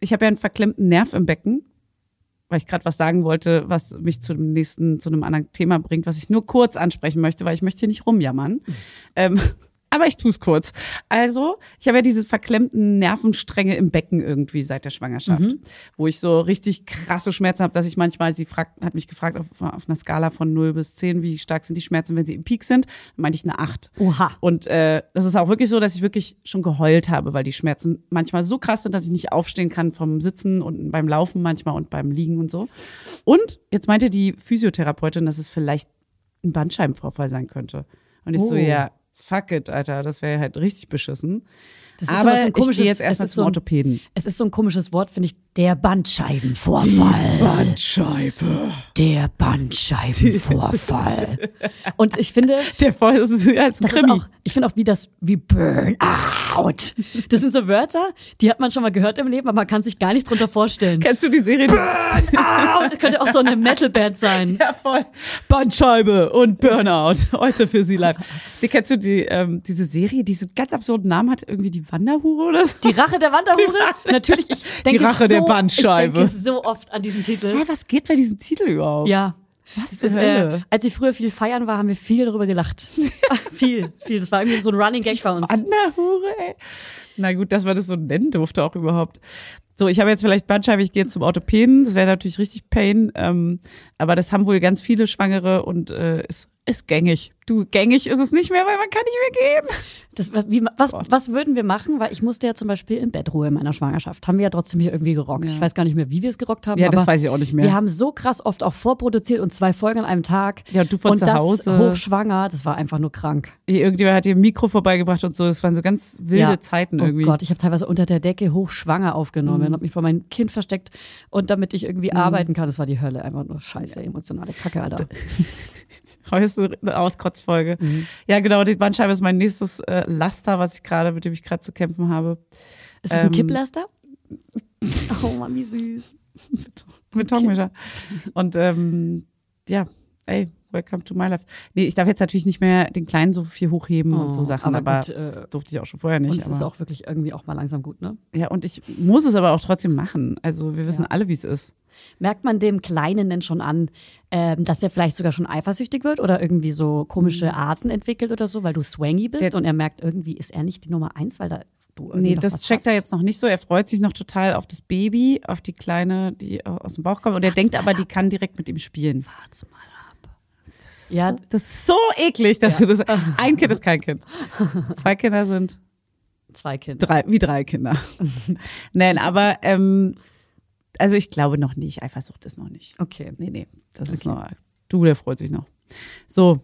Ich habe ja einen verklemmten Nerv im Becken, weil ich gerade was sagen wollte, was mich zu dem nächsten, zu einem anderen Thema bringt, was ich nur kurz ansprechen möchte, weil ich möchte hier nicht rumjammern. Ähm, aber ich tue es kurz. Also, ich habe ja diese verklemmten Nervenstränge im Becken irgendwie seit der Schwangerschaft, wo ich so richtig krasse Schmerzen habe, dass ich manchmal, sie fragt, hat mich gefragt auf, auf einer Skala von 0 bis 10, wie stark sind die Schmerzen, wenn sie im Peak sind, dann meinte ich eine 8. Oha. Und äh, das ist auch wirklich so, dass ich wirklich schon geheult habe, weil die Schmerzen manchmal so krass sind, dass ich nicht aufstehen kann vom Sitzen und beim Laufen manchmal und beim Liegen und so. Und jetzt meinte die Physiotherapeutin, dass es vielleicht ein Bandscheibenvorfall sein könnte. Und ich so, Oh. ja, fuck it, Alter, das wäre halt richtig beschissen. Das ist Aber so ein ich komisches, gehe jetzt erstmal zum so ein, Orthopäden. Es ist so ein komisches Wort, finde ich. Der Bandscheibenvorfall. Bandscheibe. Der Bandscheibenvorfall. Und ich finde, Der das ist ja als das ist Krimi. auch, ich finde auch wie das, wie Burnout. Das sind so Wörter, die hat man schon mal gehört im Leben, aber man kann sich gar nicht drunter vorstellen. Kennst du die Serie? Burnout, das könnte auch so eine Metalband sein. Ja, voll. Bandscheibe und Burnout. Heute für Sie live. Wie kennst du die, ähm, diese Serie, die so einen ganz absurden Namen hat? Irgendwie die Wanderhure oder so? Die Rache der Wanderhure? Natürlich, ich denke Rache so, der Bandscheibe. Ich denke so oft an diesen Titel. Hä, was geht bei diesem Titel überhaupt? Ja. Was Das äh, als ich früher viel feiern war, haben wir viel darüber gelacht. viel, viel. Das war irgendwie so ein Running Gag bei uns. Wanderhure, ey. Na gut, dass man das so nennen durfte auch überhaupt. So, ich habe jetzt vielleicht Bandscheibe, ich gehe jetzt zum Orthopäden. Das wäre natürlich richtig Pain. Ähm, aber das haben wohl ganz viele Schwangere und äh, ist, ist gängig. Du, gängig ist es nicht mehr, weil man kann nicht mehr gehen. Das, wie, was, Gott. was würden wir machen? Weil ich musste ja zum Beispiel in Bettruhe in meiner Schwangerschaft. Haben wir ja trotzdem hier irgendwie gerockt. Ja. Ich weiß gar nicht mehr, wie wir es gerockt haben. Ja, das weiß ich auch nicht mehr. Wir haben so krass oft auch vorproduziert und zwei Folgen an einem Tag. Ja, und du von und zu das Hause. hochschwanger, das war einfach nur krank. Irgendjemand hat dir ein Mikro vorbeigebracht und so. Das waren so ganz wilde Ja. Zeiten oh irgendwie. Gott, ich habe teilweise unter der Decke hochschwanger aufgenommen Mhm. und habe mich vor meinem Kind versteckt und damit ich irgendwie arbeiten kann. Das war die Hölle. Einfach nur scheiße, emotionale Kacke, Alter. Heute eine Auskotzfolge. Mhm. Ja, genau, die Bandscheibe ist mein nächstes äh, Laster, was ich gerade, mit dem ich gerade zu kämpfen habe. Ist das ein Ähm, Kipplaster? oh wie süß. Betonmischer. Und ähm, ja, ey, welcome to my life. Nee, ich darf jetzt natürlich nicht mehr den Kleinen so viel hochheben und so Oh, Sachen, aber aber, gut, äh, das durfte ich auch schon vorher nicht. Und es ist auch wirklich irgendwie auch mal langsam gut, ne? ja, und ich muss es aber auch trotzdem machen. Also wir wissen Ja. alle, wie es ist. Merkt man dem Kleinen denn schon an, ähm, dass er vielleicht sogar schon eifersüchtig wird oder irgendwie so komische Arten entwickelt oder so, weil du swangy bist Mhm. Der- und er merkt, irgendwie ist er nicht die Nummer eins, weil da du irgendwie Nee, das checkt hast. er jetzt noch nicht so. Er freut sich noch total auf das Baby, auf die Kleine, die aus dem Bauch kommt. Und er denkt aber, ab. die kann direkt mit ihm spielen. Wart's mal. Ja, Das ist so eklig, dass Ja. du das. Ein Kind ist kein Kind. Zwei Kinder sind zwei Kinder. drei, wie drei Kinder. Nein, aber ähm, also ich glaube noch nicht. Eifersucht ist noch nicht. Okay. Nee, nee. Das ist Okay. noch. Du, der freut sich noch. So.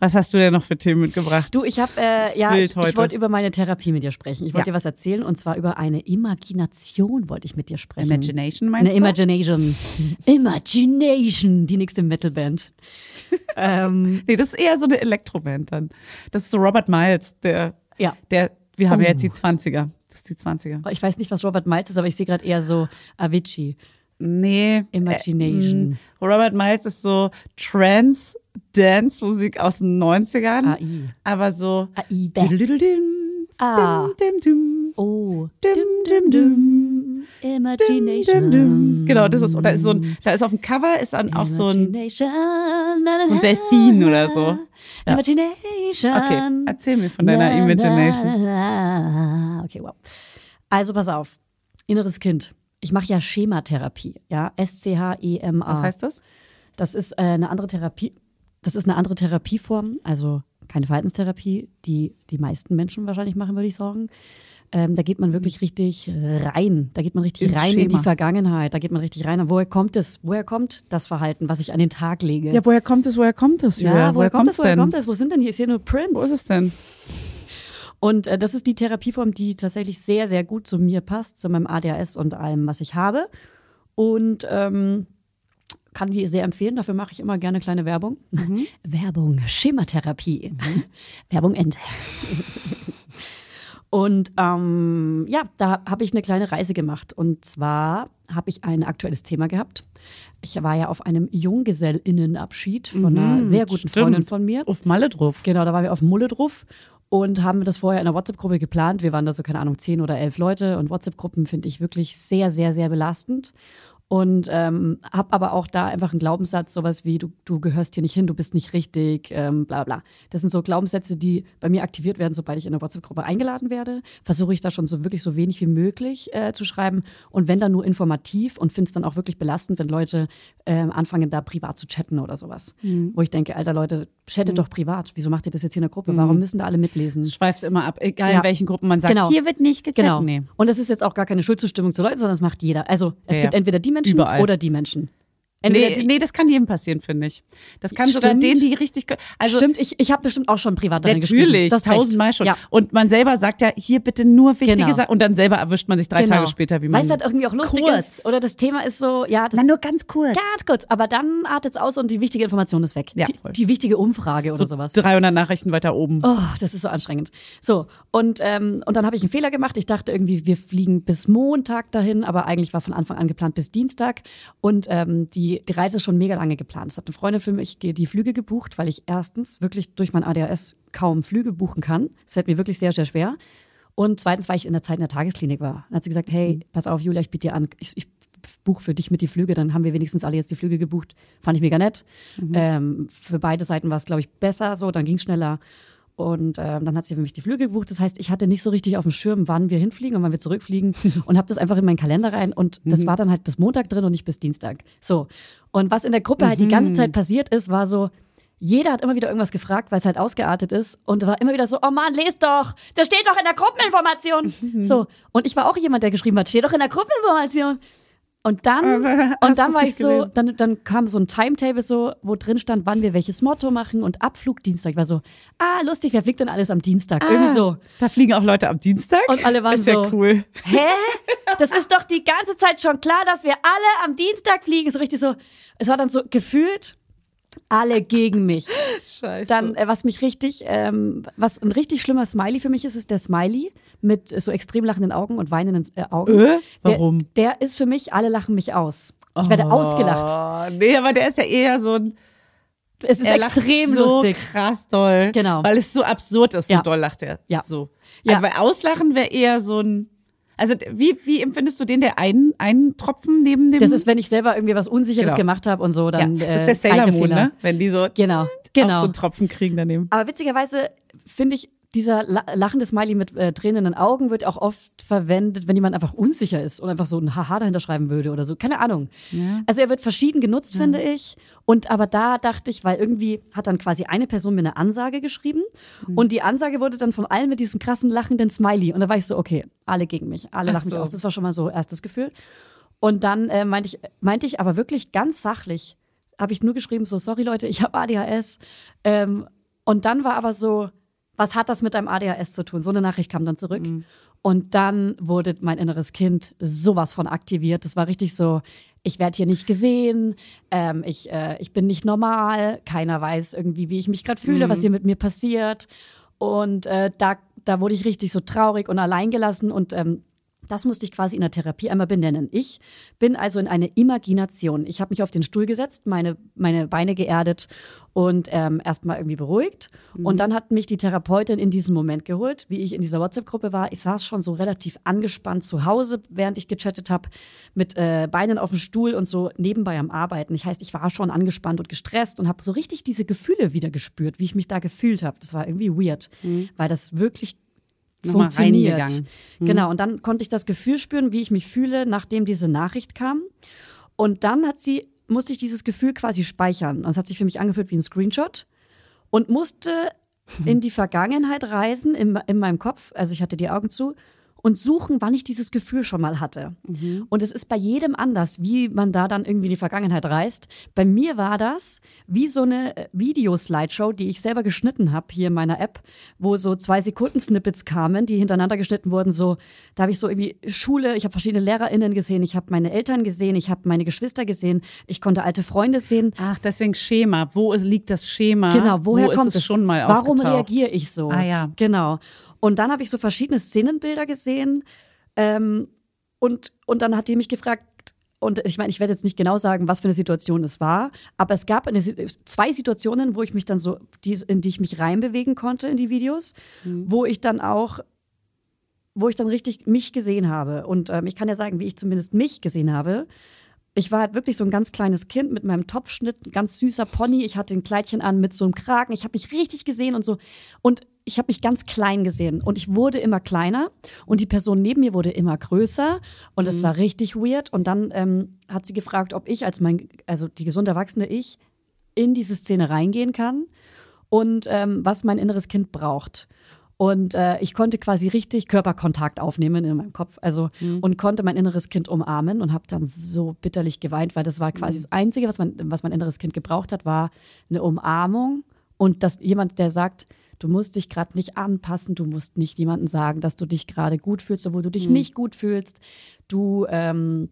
Was hast du denn noch für Themen mitgebracht? Du, ich habe, äh, ja, ich, ich wollte über meine Therapie mit dir sprechen. Ich wollte Ja. dir was erzählen und zwar über eine Imagination wollte ich mit dir sprechen. Imagination meinst Eine du? Imagination. Imagination, die nächste Metalband. ähm, Nee, das ist eher so eine Elektroband dann. Das ist so Robert Miles, der, ja, der, wir haben ja Oh. jetzt die 20er. Das ist die 20er. ich weiß nicht, was Robert Miles ist, aber ich sehe gerade eher so Avicii. Nee. Imagination. Äh, Robert Miles ist so Trance, Dance-Musik aus den 90ern. AI. Aber so. AI. Ah. dim, dim, dim, Oh. dim, dim, dim, Imagination. dim, dim. Genau, das ist, da ist so ein, da ist auf dem Cover ist dann auch so ein, so ein. Delfin oder so. Ja. Imagination. Okay, erzähl mir von deiner Na, Imagination. na, na. Okay, wow. Also pass auf. Inneres Kind. Ich mache ja Schematherapie, ja, S-C-H-E-M-A. Was heißt das? Das ist äh, eine andere Therapie. Das ist eine andere Therapieform, also keine Verhaltenstherapie, die die meisten Menschen wahrscheinlich machen, würde ich sagen. Ähm, da geht man wirklich richtig rein. Da geht man richtig Ins rein in die Schema. Vergangenheit. Da geht man richtig rein. Woher kommt es? Woher kommt das Verhalten, was ich an den Tag lege? Ja, woher kommt es, woher kommt es, Ja, Julia? woher, kommt es? Woher denn? kommt es? Wo sind denn hier? Ich sehe nur Prince. Wo ist es denn? Und äh, das ist die Therapieform, die tatsächlich sehr, sehr gut zu mir passt, zu meinem ADHS und allem, was ich habe. Und ähm, kann die sehr empfehlen. Dafür mache ich immer gerne kleine Werbung. Werbung, Schematherapie. Werbung Ende. Und ähm, ja, da habe ich eine kleine Reise gemacht. Und zwar habe ich ein aktuelles Thema gehabt. Ich war ja auf einem Junggesellinnenabschied von einer sehr guten stimmt. Freundin von mir. Auf Malle drauf. Genau, da waren wir auf Mulle drauf und haben das vorher in einer WhatsApp-Gruppe geplant. Wir waren da so, keine Ahnung, zehn oder elf Leute und WhatsApp-Gruppen finde ich wirklich sehr, sehr, sehr belastend. Und ähm, habe aber auch da einfach einen Glaubenssatz, sowas wie, du, du gehörst hier nicht hin, du bist nicht richtig, ähm, bla bla. Das sind so Glaubenssätze, die bei mir aktiviert werden, sobald ich in eine WhatsApp-Gruppe eingeladen werde. Versuche ich da schon so wirklich so wenig wie möglich äh, zu schreiben. Und wenn dann nur informativ und finde es dann auch wirklich belastend, wenn Leute ähm, anfangen, da privat zu chatten oder sowas. Wo ich denke, alter Leute, chattet doch privat. Wieso macht ihr das jetzt hier in der Gruppe? Warum müssen da alle mitlesen? Es schweift immer ab, egal Ja. in welchen Gruppen man sagt, Genau. hier wird nicht gechattet. Genau. Nee. Und das ist jetzt auch gar keine Schuldzustimmung zu Leuten, sondern das macht jeder. Also es Ja, gibt ja. entweder die Menschen Überall. oder die Menschen. Entweder Nee, nee, das kann jedem passieren, finde ich. Das kann sogar Stimmt. denen, die richtig. Also Stimmt, ich, ich habe bestimmt auch schon privat geschrieben. Natürlich, Das tausendmal schon. Ja. Und man selber sagt ja, hier bitte nur wichtige Genau. Sachen. Und dann selber erwischt man sich drei Genau. Tage später, wie man. Weil es halt irgendwie auch lustig kurz. ist. Oder das Thema ist so, ja, das Na, nur ganz kurz. ganz kurz. Aber dann artet es aus und die wichtige Information ist weg. Ja, die, die wichtige Umfrage oder so sowas. 300 Nachrichten weiter oben. Oh, das ist so anstrengend. So, und, ähm, und dann habe ich einen Fehler gemacht. Ich dachte irgendwie, wir fliegen bis Montag dahin, aber eigentlich war von Anfang an geplant bis Dienstag. Und ähm, die, die Reise ist schon mega lange geplant. Es hat eine Freundin für mich die Flüge gebucht, weil ich erstens wirklich durch mein ADHS kaum Flüge buchen kann. Es fällt mir wirklich sehr, sehr schwer. Und zweitens, weil ich in der Zeit in der Tagesklinik war. Dann hat sie gesagt, hey, pass auf, Julia, ich biete dir an, ich, ich buche für dich mit die Flüge, dann haben wir wenigstens alle jetzt die Flüge gebucht. Fand ich mega nett. Ähm, für beide Seiten war es, glaube ich, besser so, dann ging es schneller. Und ähm, dann hat sie für mich die Flüge gebucht. Das heißt, ich hatte nicht so richtig auf dem Schirm, wann wir hinfliegen und wann wir zurückfliegen und habe das einfach in meinen Kalender rein. Und das war dann halt bis Montag drin und nicht bis Dienstag. So. Und was in der Gruppe halt die ganze Zeit passiert ist, war so, jeder hat immer wieder irgendwas gefragt, weil es halt ausgeartet ist. Und war immer wieder so, oh Mann, lest doch, das steht doch in der Gruppeninformation. So. Und ich war auch jemand, der geschrieben hat, steht doch in der Gruppeninformation. Und dann, Hast und dann war ich so, dann, dann kam so ein Timetable so, wo drin stand, wann wir welches Motto machen und Abflugdienstag. Ich war so, ah, lustig, wer fliegt denn alles am Dienstag? Irgendwie so. Da fliegen auch Leute am Dienstag. Und alle waren ist ja so, cool. Hä? Das ist doch die ganze Zeit schon klar, dass wir alle am Dienstag fliegen. So richtig so, es war dann so gefühlt alle gegen mich. Scheiße. Dann, äh, was mich richtig, ähm, was ein richtig schlimmer Smiley für mich ist, ist der Smiley mit äh, so extrem lachenden Augen und weinenden äh, Augen. Äh? Warum? Der, der ist für mich, alle lachen mich aus. Ich werde ausgelacht. Oh, nee, aber der ist ja eher so ein. Es ist er lacht extrem so lustig. krass doll. Genau. Weil es so absurd ist, so Ja. doll lacht er. Ja. So. Ja. Also, weil Auslachen wäre eher so ein. Also, wie, wie empfindest du den, der einen, einen Tropfen neben dem. Das ist, wenn ich selber irgendwie was Unsicheres Genau. gemacht habe und so, ja, dann. das ist äh, der Sailor eigene Moon, ne? Wenn die so. Genau, genau. so einen Tropfen kriegen daneben. Aber witzigerweise finde ich, dieser la- lachende Smiley mit äh, tränenden Augen wird auch oft verwendet, wenn jemand einfach unsicher ist und einfach so ein Haha dahinter schreiben würde oder so. Keine Ahnung. Ja. Also er wird verschieden genutzt, finde ich. Und aber da dachte ich, weil irgendwie hat dann quasi eine Person mir eine Ansage geschrieben Mhm. und die Ansage wurde dann von allen mit diesem krassen lachenden Smiley. Und da war ich so, okay, alle gegen mich, alle Ach lachen mich so. aus. Das war schon mal so erstes Gefühl. Und dann äh, meinte ich, meinte ich aber wirklich ganz sachlich, habe ich nur geschrieben, so, sorry Leute, ich habe ADHS. Ähm, und dann war aber so, was hat das mit deinem ADHS zu tun? So eine Nachricht kam dann zurück. Und dann wurde mein inneres Kind sowas von aktiviert. Das war richtig so, ich werde hier nicht gesehen, ähm, ich, äh, ich bin nicht normal, keiner weiß irgendwie, wie ich mich gerade fühle, was hier mit mir passiert. Und äh, da, da wurde ich richtig so traurig und alleingelassen und ähm, das musste ich quasi in der Therapie einmal benennen. Ich bin also in eine Imagination. Ich habe mich auf den Stuhl gesetzt, meine, meine Beine geerdet und ähm, erstmal irgendwie beruhigt. Und dann hat mich die Therapeutin in diesen Moment geholt, wie ich in dieser WhatsApp-Gruppe war. Ich saß schon so relativ angespannt zu Hause, während ich gechattet habe, mit äh, Beinen auf dem Stuhl und so nebenbei am Arbeiten. Ich heißt, ich war schon angespannt und gestresst und habe so richtig diese Gefühle wieder gespürt, wie ich mich da gefühlt habe. Das war irgendwie weird, weil das wirklich Nochmal funktioniert. reingegangen. Genau, und dann konnte ich das Gefühl spüren, wie ich mich fühle, nachdem diese Nachricht kam. Und dann hat sie, musste ich dieses Gefühl quasi speichern. Das hat sich für mich angefühlt wie ein Screenshot und musste in die Vergangenheit reisen, in, in meinem Kopf, also ich hatte die Augen zu, und suchen, wann ich dieses Gefühl schon mal hatte. Und es ist bei jedem anders, wie man da dann irgendwie in die Vergangenheit reist. Bei mir war das wie so eine äh, Videoslideshow, die ich selber geschnitten habe hier in meiner App, wo so zwei Sekunden Snippets kamen, die hintereinander geschnitten wurden. So, da habe ich so irgendwie Schule, ich habe verschiedene LehrerInnen gesehen, ich habe meine Eltern gesehen, ich habe meine Geschwister gesehen, ich konnte alte Freunde sehen. Ach, deswegen Schema. Wo liegt das Schema? Genau, woher Wo kommt es schon mal Warum reagiere ich so? Ah, ja. Genau. Und dann habe ich so verschiedene Szenenbilder gesehen. Ähm, und, und dann hat die mich gefragt, und ich meine, ich werde jetzt nicht genau sagen, was für eine Situation es war, aber es gab eine, zwei Situationen, wo ich mich dann so, die, in die ich mich reinbewegen konnte in die Videos, mhm. wo ich dann auch, wo ich dann richtig mich gesehen habe. Und ähm, ich kann ja sagen, wie ich zumindest mich gesehen habe. Ich war halt wirklich so ein ganz kleines Kind mit meinem Topfschnitt, ein ganz süßer Pony. Ich hatte ein Kleidchen an mit so einem Kragen. Ich habe mich richtig gesehen und so. Und ich habe mich ganz klein gesehen und ich wurde immer kleiner und die Person neben mir wurde immer größer und es mhm. war richtig weird. Und dann ähm, hat sie gefragt, ob ich als mein, also die gesunde erwachsene Ich, in diese Szene reingehen kann und ähm, was mein inneres Kind braucht. Und äh, ich konnte quasi richtig Körperkontakt aufnehmen in meinem Kopf. Also mhm. und konnte mein inneres Kind umarmen und habe dann so bitterlich geweint, weil das war quasi mhm. das Einzige, was mein, was mein inneres Kind gebraucht hat, war eine Umarmung und dass jemand, der sagt, Du musst dich gerade nicht anpassen, du musst nicht jemandem sagen, dass du dich gerade gut fühlst, obwohl du dich mhm. nicht gut fühlst. Du, ähm,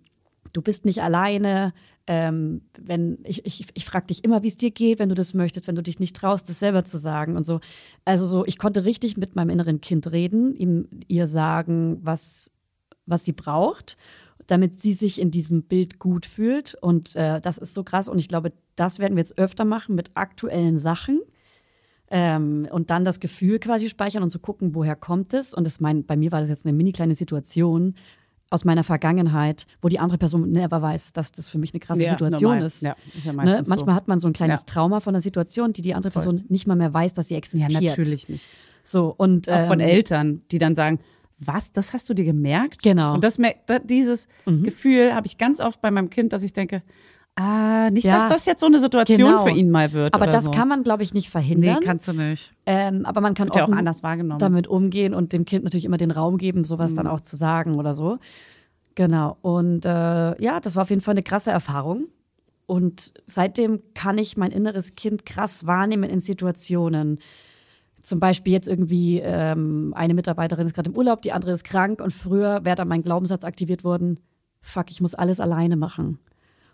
du bist nicht alleine. Ähm, wenn ich, ich, ich frage dich immer, wie es dir geht, wenn du das möchtest, wenn du dich nicht traust, das selber zu sagen und so. Also so, ich konnte richtig mit meinem inneren Kind reden, ihm ihr sagen, was, was sie braucht, damit sie sich in diesem Bild gut fühlt. Und äh, das ist so krass. Und ich glaube, das werden wir jetzt öfter machen mit aktuellen Sachen. Ähm, und dann das Gefühl quasi speichern und zu so gucken, woher kommt es. Und das mein, bei mir war das jetzt eine mini kleine Situation aus meiner Vergangenheit, wo die andere Person never weiß, dass das für mich eine krasse ja, Situation normal. ist. Ja, ist ja ne? Manchmal so. hat man so ein kleines ja. Trauma von einer Situation, die die andere Voll. Person nicht mal mehr weiß, dass sie existiert. Ja, natürlich nicht. So und auch von ähm, Eltern, die dann sagen, was, das hast du dir gemerkt? Genau. Und das, dieses mhm. Gefühl habe ich ganz oft bei meinem Kind, dass ich denke, Ah, nicht, ja, dass das jetzt so eine Situation genau. für ihn mal wird. Aber das so. kann man, glaube ich, nicht verhindern. Nee, kannst du nicht. Ähm, aber man kann auch anders wahrgenommen. damit umgehen und dem Kind natürlich immer den Raum geben, sowas mhm. dann auch zu sagen oder so. Genau. Und äh, ja, das war auf jeden Fall eine krasse Erfahrung. Und seitdem kann ich mein inneres Kind krass wahrnehmen in Situationen. Zum Beispiel jetzt irgendwie ähm, eine Mitarbeiterin ist gerade im Urlaub, die andere ist krank und früher wäre dann mein Glaubenssatz aktiviert worden, fuck, ich muss alles alleine machen.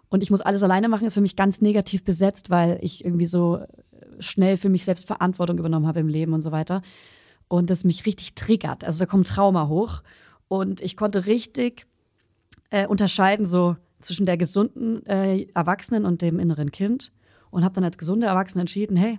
Und ich muss alles alleine machen, ist für mich ganz negativ besetzt, weil ich irgendwie so schnell für mich selbst Verantwortung übernommen habe im Leben und so weiter. Und das mich richtig triggert. Also da kommt Trauma hoch. Und ich konnte richtig äh, unterscheiden, so zwischen der gesunden äh, Erwachsenen und dem inneren Kind. Und habe dann als gesunde Erwachsene entschieden, hey,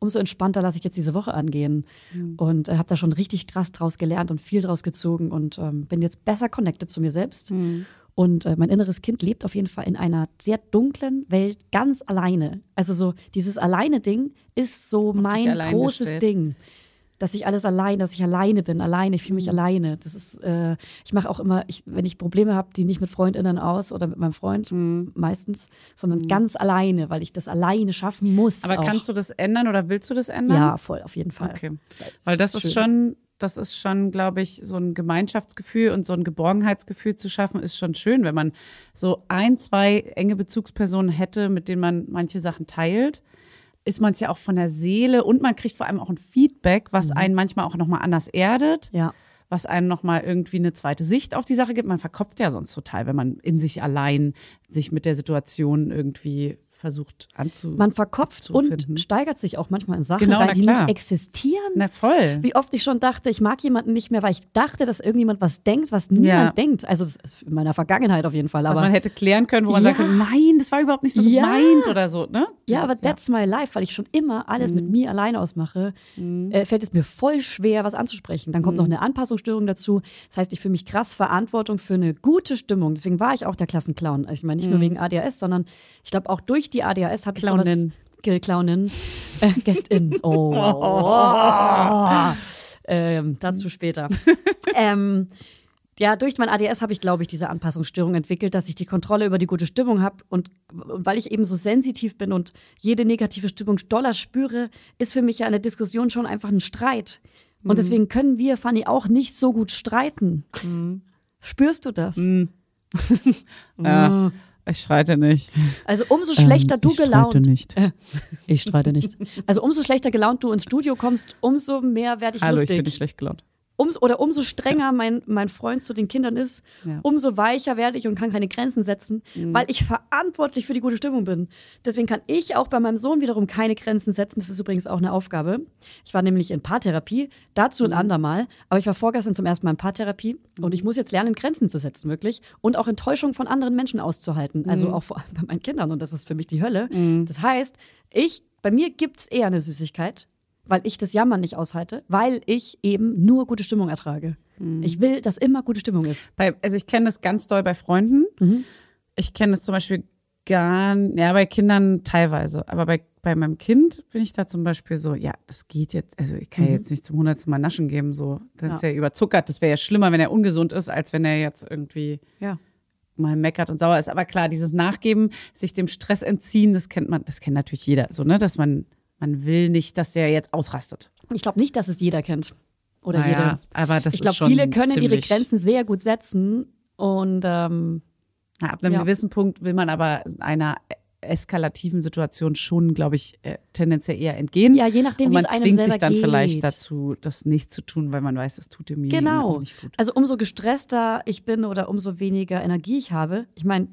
umso entspannter lasse ich jetzt diese Woche angehen. Mhm. Und äh, habe da schon richtig krass draus gelernt und viel draus gezogen und ähm, bin jetzt besser connected zu mir selbst. Mhm. Und äh, mein inneres Kind lebt auf jeden Fall in einer sehr dunklen Welt ganz alleine. Also so dieses Alleine-Ding ist so Auf mein großes gestellt. Ding. Dass ich alles alleine, dass ich alleine bin, alleine, ich fühle mich mhm. alleine. Das ist, äh, ich mache auch immer, ich, wenn ich Probleme habe, die nicht mit FreundInnen aus oder mit meinem Freund mhm. meistens, sondern mhm. ganz alleine, weil ich das alleine schaffen muss. Aber auch. kannst du das ändern oder willst du das ändern? Ja, voll, auf jeden Fall. Okay. Weil das, das ist, ist schon das ist schon, glaube ich, so ein Gemeinschaftsgefühl und so ein Geborgenheitsgefühl zu schaffen, ist schon schön, wenn man so ein, zwei enge Bezugspersonen hätte, mit denen man manche Sachen teilt. Ist man es ja auch von der Seele und man kriegt vor allem auch ein Feedback, was mhm. einen manchmal auch nochmal anders erdet. Ja was einem nochmal irgendwie eine zweite Sicht auf die Sache gibt. Man verkopft ja sonst total, wenn man in sich allein sich mit der Situation irgendwie versucht anzu. Man verkopft und steigert sich auch manchmal in Sachen genau, rein, die nicht existieren. Na voll. Wie oft ich schon dachte, ich mag jemanden nicht mehr, weil ich dachte, dass irgendjemand was denkt, was niemand ja. denkt. Also in meiner Vergangenheit auf jeden Fall. Aber was man hätte klären können, wo man ja. sagt, nein, das war überhaupt nicht so ja. gemeint oder so. Ne? Ja, aber that's my life, weil ich schon immer alles mhm. mit mir alleine ausmache, mhm. äh, fällt es mir voll schwer, was anzusprechen. Dann kommt mhm. noch eine Anpassungsstörung dazu. Das heißt, ich fühle mich krass Verantwortung für eine gute Stimmung. Deswegen war ich auch der Klassenclown. Also ich meine nicht nur mhm. wegen ADHS, sondern ich glaube auch durch die ADHS habe ich sowas. Clownin. Äh, Guest in. Oh. oh. Ähm, dazu später. ähm, ja, durch mein ADS habe ich, glaube ich, diese Anpassungsstörung entwickelt, dass ich die Kontrolle über die gute Stimmung habe. Und weil ich eben so sensitiv bin und jede negative Stimmung doller spüre, ist für mich ja eine Diskussion schon einfach ein Streit. Und mhm. deswegen können wir, Fanny, auch nicht so gut streiten. Mhm. Spürst du das? Mhm. ja. Ich streite nicht. Also umso schlechter ähm, du gelaunt. Ich streite nicht. Äh, ich streite nicht. Also umso schlechter gelaunt du ins Studio kommst, umso mehr werde ich Hallo, lustig. ich bin nicht schlecht gelaunt. Um, oder umso strenger mein, mein Freund zu den Kindern ist, Ja. umso weicher werde ich und kann keine Grenzen setzen, weil ich verantwortlich für die gute Stimmung bin. Deswegen kann ich auch bei meinem Sohn wiederum keine Grenzen setzen. Das ist übrigens auch eine Aufgabe. Ich war nämlich in Paartherapie, dazu ein andermal, aber ich war vorgestern zum ersten Mal in Paartherapie und ich muss jetzt lernen, Grenzen zu setzen, wirklich. Und auch Enttäuschung von anderen Menschen auszuhalten. Also auch vor allem bei meinen Kindern und das ist für mich die Hölle. Das heißt, ich, bei mir gibt es eher eine Süßigkeit, weil ich das Jammern nicht aushalte, weil ich eben nur gute Stimmung ertrage. Ich will, dass immer gute Stimmung ist. Bei, also ich kenne das ganz doll bei Freunden. Ich kenne das zum Beispiel gar, ja, bei Kindern teilweise. Aber bei, bei meinem Kind bin ich da zum Beispiel so, ja, das geht jetzt, also ich kann ja jetzt nicht zum hundertsten Mal Naschen geben, so. Das ist ja überzuckert. Das wäre ja schlimmer, wenn er ungesund ist, als wenn er jetzt irgendwie Ja. mal meckert und sauer ist. Aber klar, dieses Nachgeben, sich dem Stress entziehen, das kennt man, das kennt natürlich jeder, so, ne, dass man, man will nicht, dass der jetzt ausrastet. Ich glaube nicht, dass es jeder kennt. Oder Naja, jede. aber das ich glaube, viele können ihre Grenzen sehr gut setzen und ähm, Ja, ab einem Ja. gewissen Punkt will man aber einer eskalativen Situation schon, glaube ich, äh, tendenziell eher entgehen. Ja, je nachdem, Und wie man es einem zwingt sich dann geht. vielleicht dazu, das nicht zu tun, weil man weiß, es tut dem genau. nicht gut. Also umso gestresster ich bin oder umso weniger Energie ich habe. Ich meine,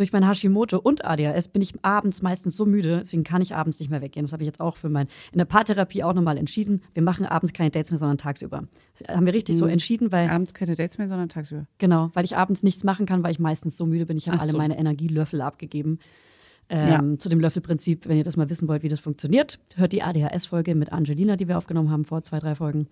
durch mein Hashimoto und ADHS bin ich abends meistens so müde, deswegen kann ich abends nicht mehr weggehen. Das habe ich jetzt auch für mein in der Paartherapie auch nochmal entschieden. Wir machen abends keine Dates mehr, sondern tagsüber. Das haben wir richtig Mhm. so entschieden, weil Abends keine Dates mehr, sondern tagsüber. Genau, weil ich abends nichts machen kann, weil ich meistens so müde bin. Ich habe Ach alle so. meine Energielöffel abgegeben. Ähm, Zu dem Löffelprinzip, wenn ihr das mal wissen wollt, wie das funktioniert, hört die ADHS-Folge mit Angelina, die wir aufgenommen haben vor zwei, drei Folgen.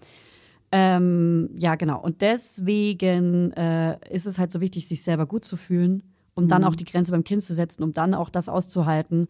Ähm, ja, genau. Und deswegen äh, ist es halt so wichtig, sich selber gut zu fühlen, um dann auch die Grenze beim Kind zu setzen, um dann auch das auszuhalten,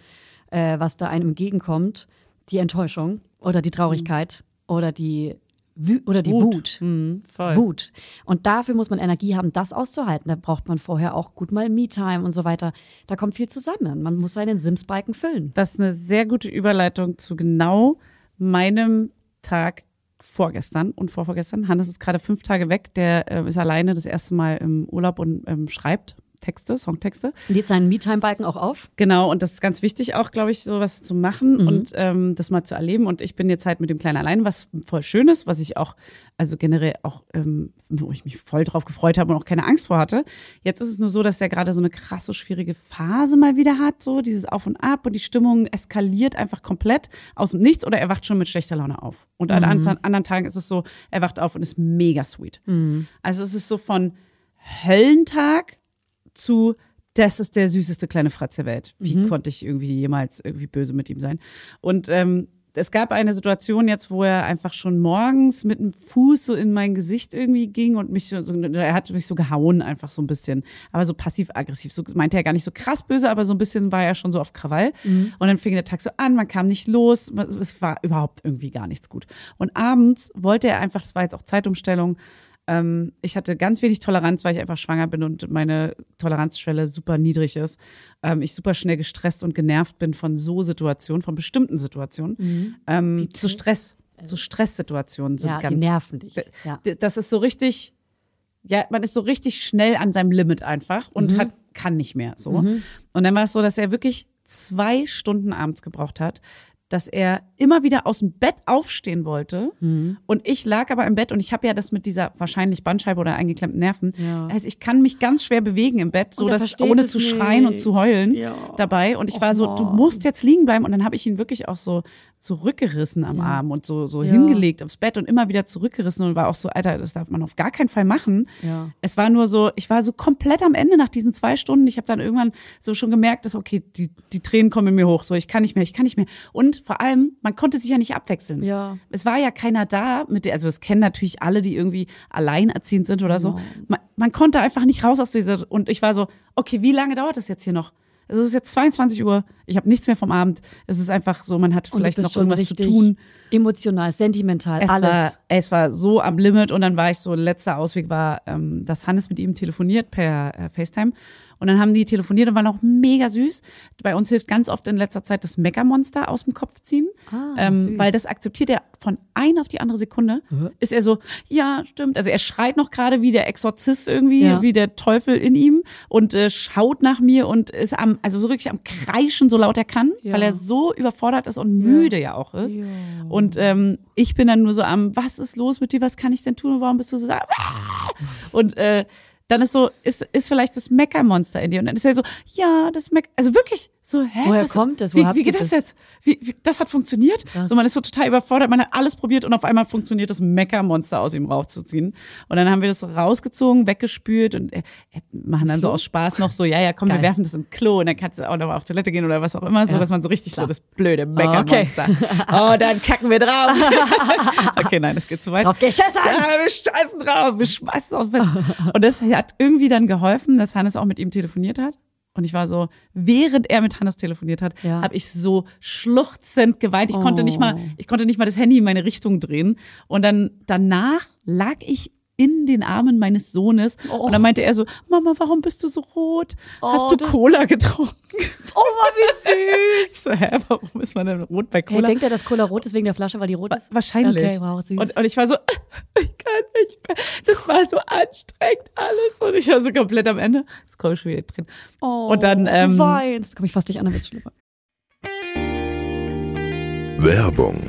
äh, was da einem entgegenkommt. Die Enttäuschung oder die Traurigkeit oder die, Wü oder die Wut. Mhm, voll. Wut. Und dafür muss man Energie haben, das auszuhalten. Da braucht man vorher auch gut mal Me-Time und so weiter. Da kommt viel zusammen. Man muss seinen Sims-Balken füllen. Das ist eine sehr gute Überleitung zu genau meinem Tag vorgestern und vorvorgestern. Hannes ist gerade fünf Tage weg. Der äh, ist alleine das erste Mal im Urlaub und ähm, schreibt Texte, Songtexte. Lädt seinen Me-Time-Balken auch auf. Genau, und das ist ganz wichtig auch, glaube ich, sowas zu machen und ähm, das mal zu erleben. Und ich bin jetzt halt mit dem Kleinen allein, was voll schön ist, was ich auch, also generell auch, ähm, wo ich mich voll drauf gefreut habe und auch keine Angst vor hatte. Jetzt ist es nur so, dass der gerade so eine krasse, schwierige Phase mal wieder hat, so dieses Auf und Ab und die Stimmung eskaliert einfach komplett aus dem Nichts oder er wacht schon mit schlechter Laune auf. Und an anderen- anderen Tagen ist es so, er wacht auf und ist mega sweet. Also es ist so von Höllentag zu das ist der süßeste kleine Fratz der Welt. Wie konnte ich irgendwie jemals irgendwie böse mit ihm sein? Und ähm, es gab eine Situation jetzt, wo er einfach schon morgens mit dem Fuß so in mein Gesicht irgendwie ging und mich so, so er hat mich so gehauen einfach so ein bisschen, aber so passiv-aggressiv. So meinte er gar nicht so krass böse, aber so ein bisschen war er schon so auf Krawall. Und dann fing der Tag so an, man kam nicht los, es war überhaupt irgendwie gar nichts gut. Und abends wollte er einfach, es war jetzt auch Zeitumstellung, ähm, ich hatte ganz wenig Toleranz, weil ich einfach schwanger bin und meine Toleranzschwelle super niedrig ist. Ähm, ich super schnell gestresst und genervt bin von so Situationen, von bestimmten Situationen. Ähm, zu Stress, so Stresssituationen sind Ja, die ganz. nerven dich. Ja. Das ist so richtig, ja, man ist so richtig schnell an seinem Limit einfach und hat, kann nicht mehr so. Und dann war es so, dass er wirklich zwei Stunden abends gebraucht hat, dass er immer wieder aus dem Bett aufstehen wollte. Und ich lag aber im Bett und ich habe ja das mit dieser wahrscheinlich Bandscheibe oder eingeklemmten Nerven. Ja. Also ich kann mich ganz schwer bewegen im Bett, so dass ohne zu schreien und zu heulen Ja. dabei. Und ich Och, war so, du musst jetzt liegen bleiben. Und dann habe ich ihn wirklich auch so zurückgerissen am Arm und so, so Ja. hingelegt aufs Bett und immer wieder zurückgerissen und war auch so, Alter, das darf man auf gar keinen Fall machen. Ja. Es war nur so, ich war so komplett am Ende nach diesen zwei Stunden. Ich habe dann irgendwann so schon gemerkt, dass, okay, die, die Tränen kommen in mir hoch. So, ich kann nicht mehr, ich kann nicht mehr. Und vor allem, man konnte sich ja nicht abwechseln. Ja. Es war ja keiner da, mit der, also das kennen natürlich alle, die irgendwie alleinerziehend sind oder so. Man, man konnte einfach nicht raus aus dieser, und ich war so, okay, wie lange dauert das jetzt hier noch? Es ist jetzt 22 Uhr, ich habe nichts mehr vom Abend. Es ist einfach so, man hat vielleicht noch irgendwas zu tun. Emotional, sentimental, Es alles. war, es war so am Limit und dann war ich so, letzter Ausweg war, ähm, dass Hannes mit ihm telefoniert per äh, FaceTime. Und dann haben die telefoniert und waren auch mega süß. Bei uns hilft ganz oft in letzter Zeit das Meckermonster aus dem Kopf ziehen. Ah, ähm, weil das akzeptiert er von ein auf die andere Sekunde. Ist er so, ja, stimmt. Also er schreit noch gerade wie der Exorzist irgendwie, Ja. wie der Teufel in ihm und äh, schaut nach mir und ist am, also so wirklich am Kreischen, so laut er kann, Ja. weil er so überfordert ist und müde ja auch ist. Und ähm, ich bin dann nur so am, was ist los mit dir, was kann ich denn tun, warum bist du so, und äh, dann ist so, ist, ist vielleicht das Meckermonster in dir. Und dann ist er so, ja, das Mecker, also wirklich so, hä? Woher was, kommt das? Wo Wie, wie geht das das? jetzt? Wie, wie, das hat funktioniert? Krass. So, man ist so total überfordert, man hat alles probiert und auf einmal funktioniert das Meckermonster aus ihm rauszuziehen. Und dann haben wir das so rausgezogen, weggespült und äh, äh, machen dann so aus Spaß noch so, ja, ja, komm, Geil. wir werfen das ins Klo und dann kannst du auch noch mal auf Toilette gehen oder was auch immer, so Ja, dass man so richtig klar. so das blöde okay. Meckermonster. Oh, dann kacken wir drauf. okay, nein, das geht zu weit. Drauf geschissen! Ja, wir scheißen drauf, wir schmeißen auf was. Und das hat irgendwie dann geholfen, dass Hannes auch mit ihm telefoniert hat. Und ich war so, während er mit Hannes telefoniert hat, Ja. habe ich so schluchzend geweint. Ich konnte nicht mal, Oh. ich konnte nicht mal das Handy in meine Richtung drehen. Und dann danach lag ich in den Armen meines Sohnes. Und dann meinte er so, Mama, warum bist du so rot? Hast Oh, du das- Cola getrunken? Oh, wie süß! Ich so, hä, warum ist man denn rot bei Hey, Cola? denkt er, dass Cola rot ist wegen der Flasche, weil die rot ist? Wahrscheinlich. Okay, wow, süß. Und, und ich war so, ich kann nicht mehr. Das war so anstrengend alles. Und ich war so komplett am Ende. Das komme ich schon wieder drin. oh, und dann, ähm, du weinst. Komm ich fass dich an, dann wird's schlimmer. Werbung,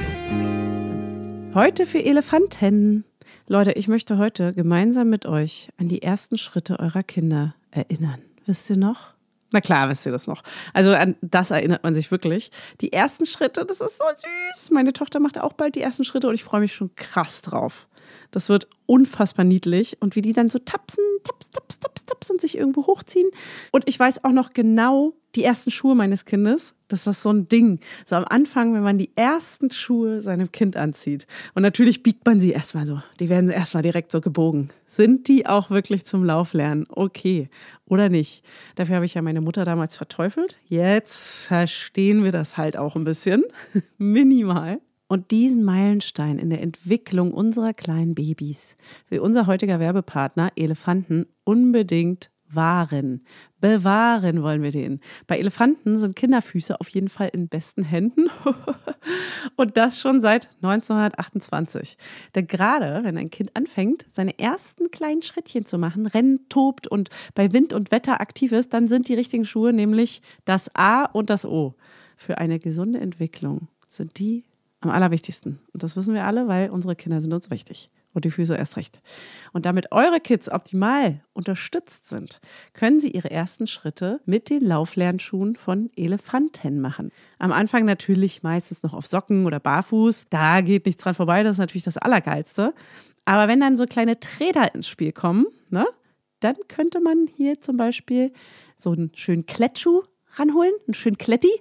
Heute für Elefanten. Leute, ich möchte heute gemeinsam mit euch an die ersten Schritte eurer Kinder erinnern. Wisst ihr noch? Na klar, wisst ihr das noch. Also an das erinnert man sich wirklich. Die ersten Schritte, das ist so süß. Meine Tochter macht auch bald die ersten Schritte und ich freue mich schon krass drauf. Das wird unfassbar niedlich und wie die dann so tapsen, taps, taps, taps, taps und sich irgendwo hochziehen. Und ich weiß auch noch genau die ersten Schuhe meines Kindes. Das war so ein Ding. So am Anfang, wenn man die ersten Schuhe seinem Kind anzieht. Und natürlich biegt man sie erstmal so. Die werden erstmal direkt so gebogen. Sind die auch wirklich zum Lauflernen? Okay. Oder nicht? Dafür habe ich ja meine Mutter damals verteufelt. Jetzt verstehen wir das halt auch ein bisschen. Minimal. Und diesen Meilenstein in der Entwicklung unserer kleinen Babys will unser heutiger Werbepartner Elefanten unbedingt wahren. Bewahren wollen wir den. Bei Elefanten sind Kinderfüße auf jeden Fall in besten Händen. Und das schon seit 1928. Denn gerade, wenn ein Kind anfängt, seine ersten kleinen Schrittchen zu machen, rennt, tobt und bei Wind und Wetter aktiv ist, dann sind die richtigen Schuhe nämlich das A und das O. Für eine gesunde Entwicklung sind die am allerwichtigsten. Und das wissen wir alle, weil unsere Kinder sind uns wichtig. Und die Füße erst recht. Und damit eure Kids optimal unterstützt sind, können sie ihre ersten Schritte mit den Lauflernschuhen von Elefanten machen. Am Anfang natürlich meistens noch auf Socken oder barfuß. Da geht nichts dran vorbei, das ist natürlich das Allergeilste. Aber wenn dann so kleine Träder ins Spiel kommen, ne, dann könnte man hier zum Beispiel so einen schönen Klettschuh ranholen, einen schönen Kletti.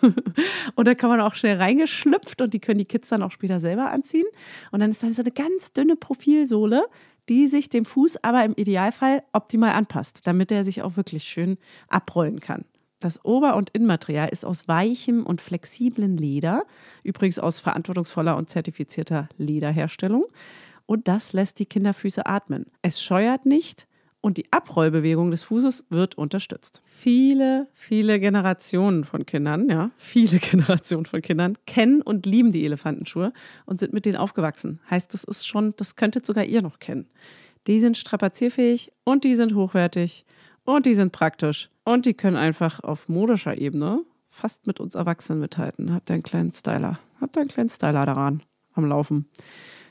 und da kann man auch schnell reingeschlüpft und die können die Kids dann auch später selber anziehen. Und dann ist dann so eine ganz dünne Profilsohle, die sich dem Fuß aber im Idealfall optimal anpasst, damit er sich auch wirklich schön abrollen kann. Das Ober- und Innenmaterial ist aus weichem und flexiblen Leder, übrigens aus verantwortungsvoller und zertifizierter Lederherstellung. Und das lässt die Kinderfüße atmen. Es scheuert nicht und die Abrollbewegung des Fußes wird unterstützt. Viele, viele Generationen von Kindern, ja, viele Generationen von Kindern kennen und lieben die Elefantenschuhe und sind mit denen aufgewachsen. Heißt, das ist schon, das könntet sogar ihr noch kennen. Die sind strapazierfähig und die sind hochwertig und die sind praktisch und die können einfach auf modischer Ebene fast mit uns Erwachsenen mithalten. Habt ihr einen kleinen Styler? Habt ihr einen kleinen Styler daran am Laufen?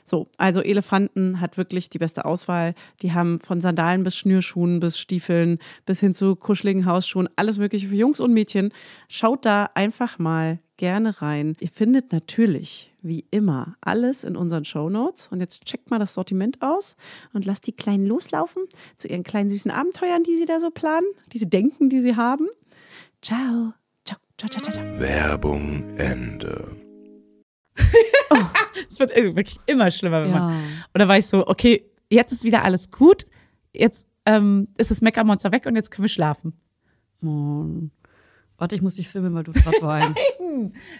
So, also Elefanten hat wirklich die beste Auswahl. Die haben von Sandalen bis Schnürschuhen bis Stiefeln bis hin zu kuscheligen Hausschuhen alles Mögliche für Jungs und Mädchen. Schaut da einfach mal gerne rein. Ihr findet natürlich, wie immer, alles in unseren Show Notes. Und jetzt checkt mal das Sortiment aus und lasst die Kleinen loslaufen zu ihren kleinen süßen Abenteuern, die sie da so planen, diese Denken, die sie haben. Ciao. Ciao, ciao, ciao, ciao. ciao. Werbung Ende. Es wird wirklich immer schlimmer, wenn man Ja. Und da war ich so, okay, jetzt ist wieder alles gut. Jetzt ähm, ist das Meckermonster weg und jetzt können wir schlafen. Oh. Warte, ich muss dich filmen, weil du gerade weinst.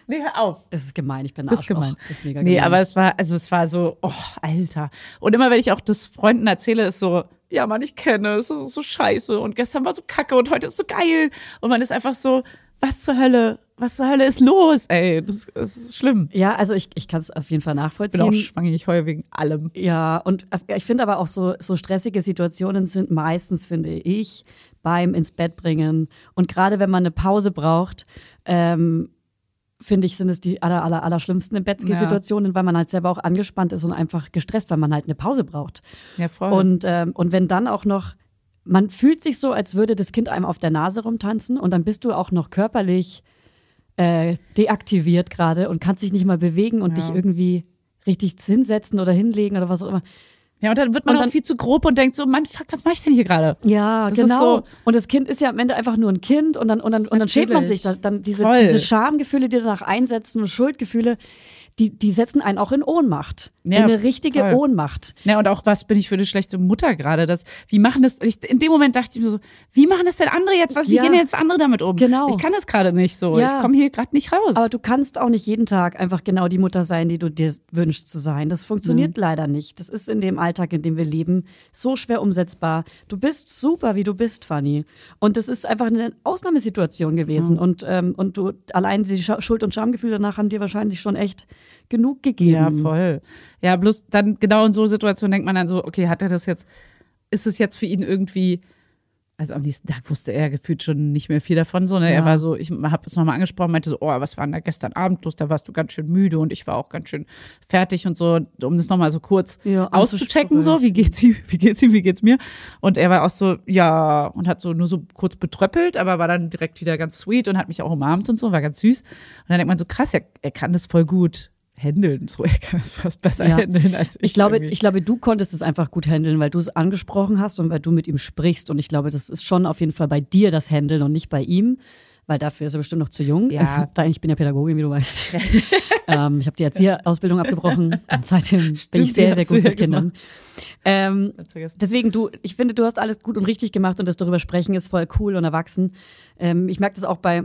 Nee, hör auf. Es ist gemein, ich bin Das ist gemein. Das ist mega Nee, gemein. aber es war, also es war so, oh, Alter. Und immer wenn ich auch das Freunden erzähle, ist so, ja, Mann, ich kenne, es ist so scheiße und gestern war so kacke und heute ist so geil. Und man ist einfach so, was zur Hölle, was zur Hölle ist los, ey, das, das ist schlimm. Ja, also ich, ich kann es auf jeden Fall Ich bin nachvollziehen. auch schwanger, ich heule wegen allem. Ja, und ich finde aber auch so, so stressige Situationen sind meistens, finde ich, beim ins Bett bringen. Und gerade wenn man eine Pause braucht, ähm, finde ich, sind es die aller, aller, aller schlimmsten im Bett-Situationen, weil man halt selber auch angespannt ist und einfach gestresst, weil man halt eine Pause braucht. Ja, voll. Und, ähm, und wenn dann auch noch, man fühlt sich so, als würde das Kind einem auf der Nase rumtanzen und dann bist du auch noch körperlich äh, deaktiviert gerade und kannst dich nicht mal bewegen und Ja. dich irgendwie richtig hinsetzen oder hinlegen oder was auch immer. ja, und dann wird man und auch dann- viel zu grob und denkt so, Mann, fuck, was mache ich denn hier gerade? Ja, Das genau. so- und das Kind ist ja am Ende einfach nur ein Kind und dann, und dann, und dann schämt man sich. Da- Dann diese, Voll. diese Schamgefühle, die danach einsetzen und Schuldgefühle, die, die setzen einen auch in Ohnmacht. Ja, in eine richtige voll. Ohnmacht. Ja, und auch, was bin ich für eine schlechte Mutter gerade? Das, wie machen das, ich, in dem Moment dachte ich mir so, wie machen das denn andere jetzt? Was, wie Ja. gehen jetzt andere damit um? Genau. Ich kann das gerade nicht so. Ja. Ich komme hier gerade nicht raus. Aber du kannst auch nicht jeden Tag einfach genau die Mutter sein, die du dir wünschst zu sein. Das funktioniert leider nicht. Das ist in dem Alltag, in dem wir leben, so schwer umsetzbar. Du bist super, wie du bist, Fanny. Und das ist einfach eine Ausnahmesituation gewesen. Und, ähm, und du allein die Schuld- und Schamgefühle danach haben dir wahrscheinlich schon echt genug gegeben. Ja, voll. Ja, bloß dann genau in so Situationen denkt man dann so, okay, hat er das jetzt, ist es jetzt für ihn irgendwie, also am nächsten Tag wusste er gefühlt schon nicht mehr viel davon, so, ne? Er Ja. war so, ich habe es nochmal angesprochen, meinte so, oh, was war denn da gestern Abend los? Da warst du ganz schön müde und ich war auch ganz schön fertig und so, um das nochmal so kurz Ja, auszuchecken, so, wie geht's ihm, wie geht's ihm, wie geht's mir? Und er war auch so, ja, und hat so nur so kurz betröppelt, aber war dann direkt wieder ganz sweet und hat mich auch umarmt und so, war ganz süß. Und dann denkt man so, krass, er, er kann das voll gut handeln, so, er kann es fast besser Ja. handeln als ich. Ich glaube, irgendwie. ich glaube, du konntest es einfach gut handeln, weil du es angesprochen hast und weil du mit ihm sprichst. Und ich glaube, das ist schon auf jeden Fall bei dir das Handeln und nicht bei ihm, weil dafür ist er bestimmt noch zu jung. Ja. Also, ich bin ja Pädagogin, wie du weißt. ähm, ich habe die Erzieherausbildung abgebrochen und seitdem bin Stimmt, ich sehr, sehr gut mit Kindern. Ähm. Deswegen, du, ich finde, du hast alles gut und richtig gemacht und das darüber sprechen ist voll cool und erwachsen. Ähm, ich merke das auch bei,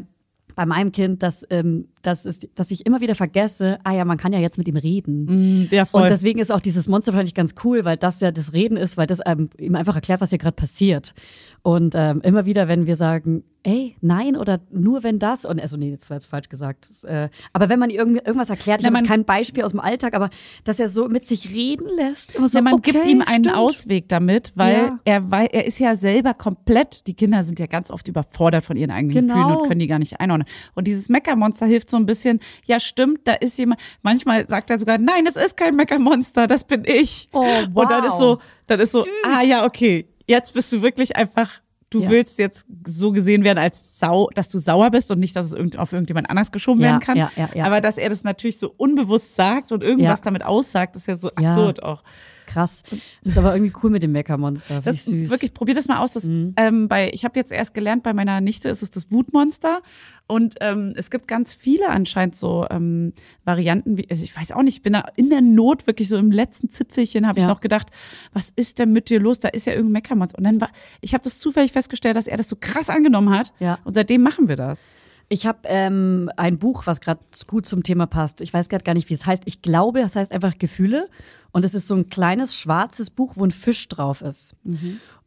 bei meinem Kind, dass, ähm, dass, es, dass ich immer wieder vergesse, ah ja, man kann ja jetzt mit ihm reden. Ja, voll. Und deswegen ist auch dieses Monster fand ich ganz cool, weil das ja das Reden ist, weil das ähm, ihm einfach erklärt, was hier gerade passiert. Und ähm, immer wieder, wenn wir sagen, ey, nein oder nur wenn das und also nee, das war jetzt falsch gesagt. Das, äh, aber wenn man irgendwie irgendwas erklärt, ich habe kein Beispiel aus dem Alltag, aber dass er so mit sich reden lässt, immer so, ja, man okay, gibt ihm einen stimmt. Ausweg damit, weil Ja. er weil er ist ja selber komplett, die Kinder sind ja ganz oft überfordert von ihren eigenen Genau. Gefühlen und können die gar nicht einordnen. Und dieses Meckermonster hilft so ein bisschen, ja stimmt, da ist jemand, manchmal sagt er sogar, nein, es ist kein Meckermonster, das bin ich. Oh, Und dann wow. ist so, dann ist so, Süß. ah ja, okay, jetzt bist du wirklich einfach Du Ja. willst jetzt so gesehen werden als sau, dass du sauer bist und nicht, dass es irgend, auf irgendjemand anders geschoben Ja, werden kann. ja, ja, ja. Aber dass er das natürlich so unbewusst sagt und irgendwas damit aussagt, ist ja so absurd auch. Krass. Das ist aber irgendwie cool mit dem Meckermonster. Das ich süß. wirklich, probier das mal aus. Das, ähm, bei, ich habe jetzt erst gelernt, bei meiner Nichte ist es das Wutmonster. Und ähm, es gibt ganz viele anscheinend so ähm, Varianten, wie, also ich weiß auch nicht, ich bin da in der Not, wirklich so im letzten Zipfelchen habe ich Ja. noch gedacht, was ist denn mit dir los? Da ist ja irgendein Meckermonster. Und dann war, ich habe das zufällig festgestellt, dass er das so krass angenommen hat. Ja. Und seitdem machen wir das. Ich habe ähm, ein Buch, was gerade gut zum Thema passt. Ich weiß gerade gar nicht, wie es heißt. Ich glaube, es heißt einfach Gefühle. Und es ist so ein kleines schwarzes Buch, wo ein Fisch drauf ist.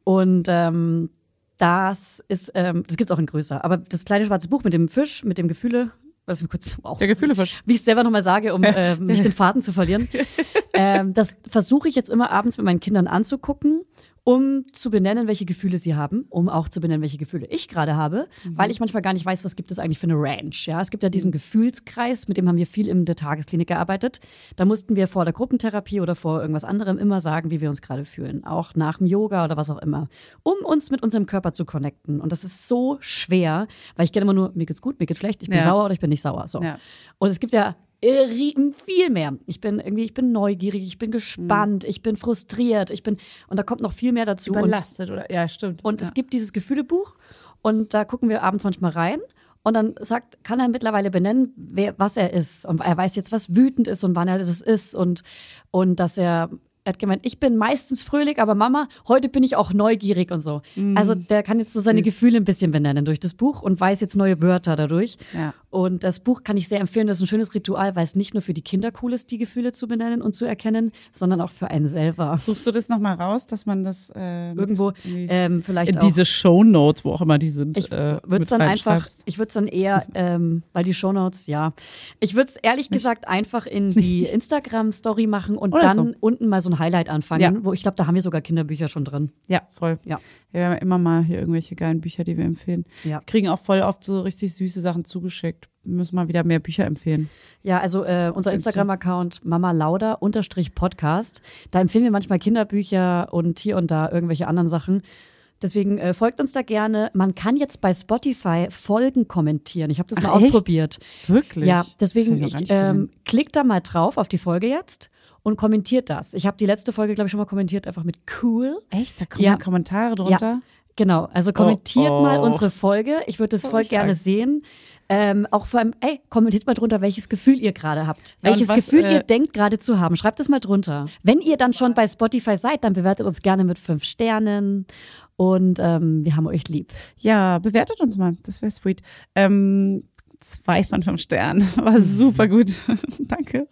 Und ähm, das ist, ähm, das gibt's auch in größer. Aber das kleine schwarze Buch mit dem Fisch, mit dem Gefühle, was mir kurz auch Der Gefühlefisch. wie ich es selber nochmal sage, um äh, nicht den Faden zu verlieren. ähm, das versuche ich jetzt immer abends mit meinen Kindern anzugucken, um zu benennen, welche Gefühle sie haben, um auch zu benennen, welche Gefühle ich gerade habe, weil ich manchmal gar nicht weiß, was gibt es eigentlich für eine Range. Ja, es gibt ja diesen Gefühlskreis, mit dem haben wir viel in der Tagesklinik gearbeitet. Da mussten wir vor der Gruppentherapie oder vor irgendwas anderem immer sagen, wie wir uns gerade fühlen, auch nach dem Yoga oder was auch immer, um uns mit unserem Körper zu connecten. Und das ist so schwer, weil ich kenne immer nur, mir geht's gut, mir geht's schlecht, ich bin Ja. sauer oder ich bin nicht sauer. So. Ja. Und es gibt ja viel mehr. Ich bin irgendwie, ich bin neugierig, ich bin gespannt, ich bin frustriert, ich bin, und da kommt noch viel mehr dazu. Und, Überlastet oder ja, stimmt. und ja. es gibt dieses Gefühlebuch und da gucken wir abends manchmal rein. Und dann sagt, kann er mittlerweile benennen, wer, was er ist. Und er weiß jetzt, was wütend ist und wann er das ist. Und, und dass er, er hat gemeint, ich bin meistens fröhlich, aber Mama, heute bin ich auch neugierig und so. Also der kann jetzt so seine Süß. Gefühle ein bisschen benennen durch das Buch und weiß jetzt neue Wörter dadurch. Ja. Und das Buch kann ich sehr empfehlen. Das ist ein schönes Ritual, weil es nicht nur für die Kinder cool ist, die Gefühle zu benennen und zu erkennen, sondern auch für einen selber. Suchst du das nochmal raus, dass man das äh, Irgendwo ähm, vielleicht in auch, diese Shownotes, wo auch immer die sind, ich äh, würde es mit dann einfach, ich würde es dann eher, ähm, weil die Shownotes, ja, ich würde es ehrlich gesagt einfach in die Instagram-Story machen und Oder dann so. unten mal so ein Highlight anfangen, Ja. wo ich glaube, da haben wir sogar Kinderbücher schon drin. Ja, voll. Ja. Wir haben immer mal hier irgendwelche geilen Bücher, die wir empfehlen. Ja. Wir kriegen auch voll oft so richtig süße Sachen zugeschickt. Wir müssen mal wieder mehr Bücher empfehlen. Ja, also äh, unser? Instagram-Account Mama Lauda unterstrich Podcast. Da empfehlen wir manchmal Kinderbücher und hier und da irgendwelche anderen Sachen. Deswegen äh, folgt uns da gerne. Man kann jetzt bei Spotify Folgen kommentieren. Ich habe das mal Ach, echt? ausprobiert. Wirklich? Ja, deswegen ich ähm, klickt da mal drauf auf die Folge jetzt und kommentiert das. Ich habe die letzte Folge, glaube ich, schon mal kommentiert, einfach mit cool. Echt? Da kommen Ja. Kommentare drunter? Genau, also kommentiert Oh, oh. mal unsere Folge. Ich würde das voll gerne sehen. Ähm, auch vor allem, ey, kommentiert mal drunter, welches Gefühl ihr gerade habt. Ja, welches was, Gefühl äh, ihr denkt gerade zu haben. Schreibt es mal drunter. Wenn ihr dann schon bei Spotify seid, dann bewertet uns gerne mit fünf Sternen. Und ähm, wir haben euch lieb. Ja, bewertet uns mal. Das wäre sweet. Ähm, zwei von fünf Sternen. War super gut. Danke.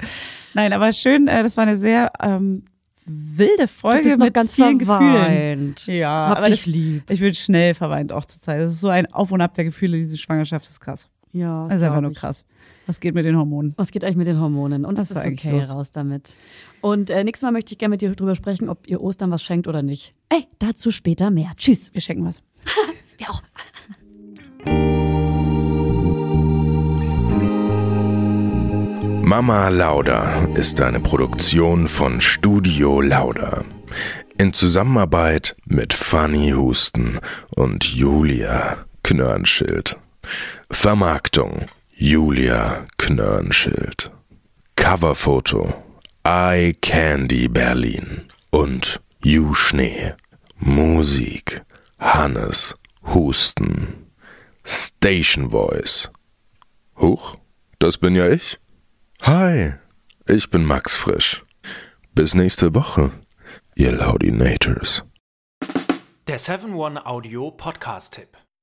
Nein, aber schön. Äh, das war eine sehr ähm, wilde Folge mit ganz vielen Gefühlen. verweint. Ja, Hab aber dich das, lieb. ich bin schnell verweint auch zur Zeit. Das ist so ein Auf und Ab der Gefühle, diese Schwangerschaft ist krass. Ja, Das ist einfach nur ich. krass. Was geht mit den Hormonen? Was geht eigentlich mit den Hormonen? Und das war ist okay, los? raus damit. Und äh, nächstes Mal möchte ich gerne mit dir drüber sprechen, ob ihr Ostern was schenkt oder nicht. Ey, dazu später mehr. Tschüss. Wir schenken was. Wir auch. Mama Lauda ist eine Produktion von Studio Lauda. In Zusammenarbeit mit Fanny Husten und Julia Knörnschild. Vermarktung Julia Knörnschild. Coverfoto Eye Candy Berlin und Ju Schnee. Musik Hannes Husten. Station Voice. Huch, das bin ja ich. Hi, ich bin Max Frisch. Bis nächste Woche, ihr Laudinators. Der 7-One Audio Podcast-Tipp.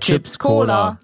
Chips Cola.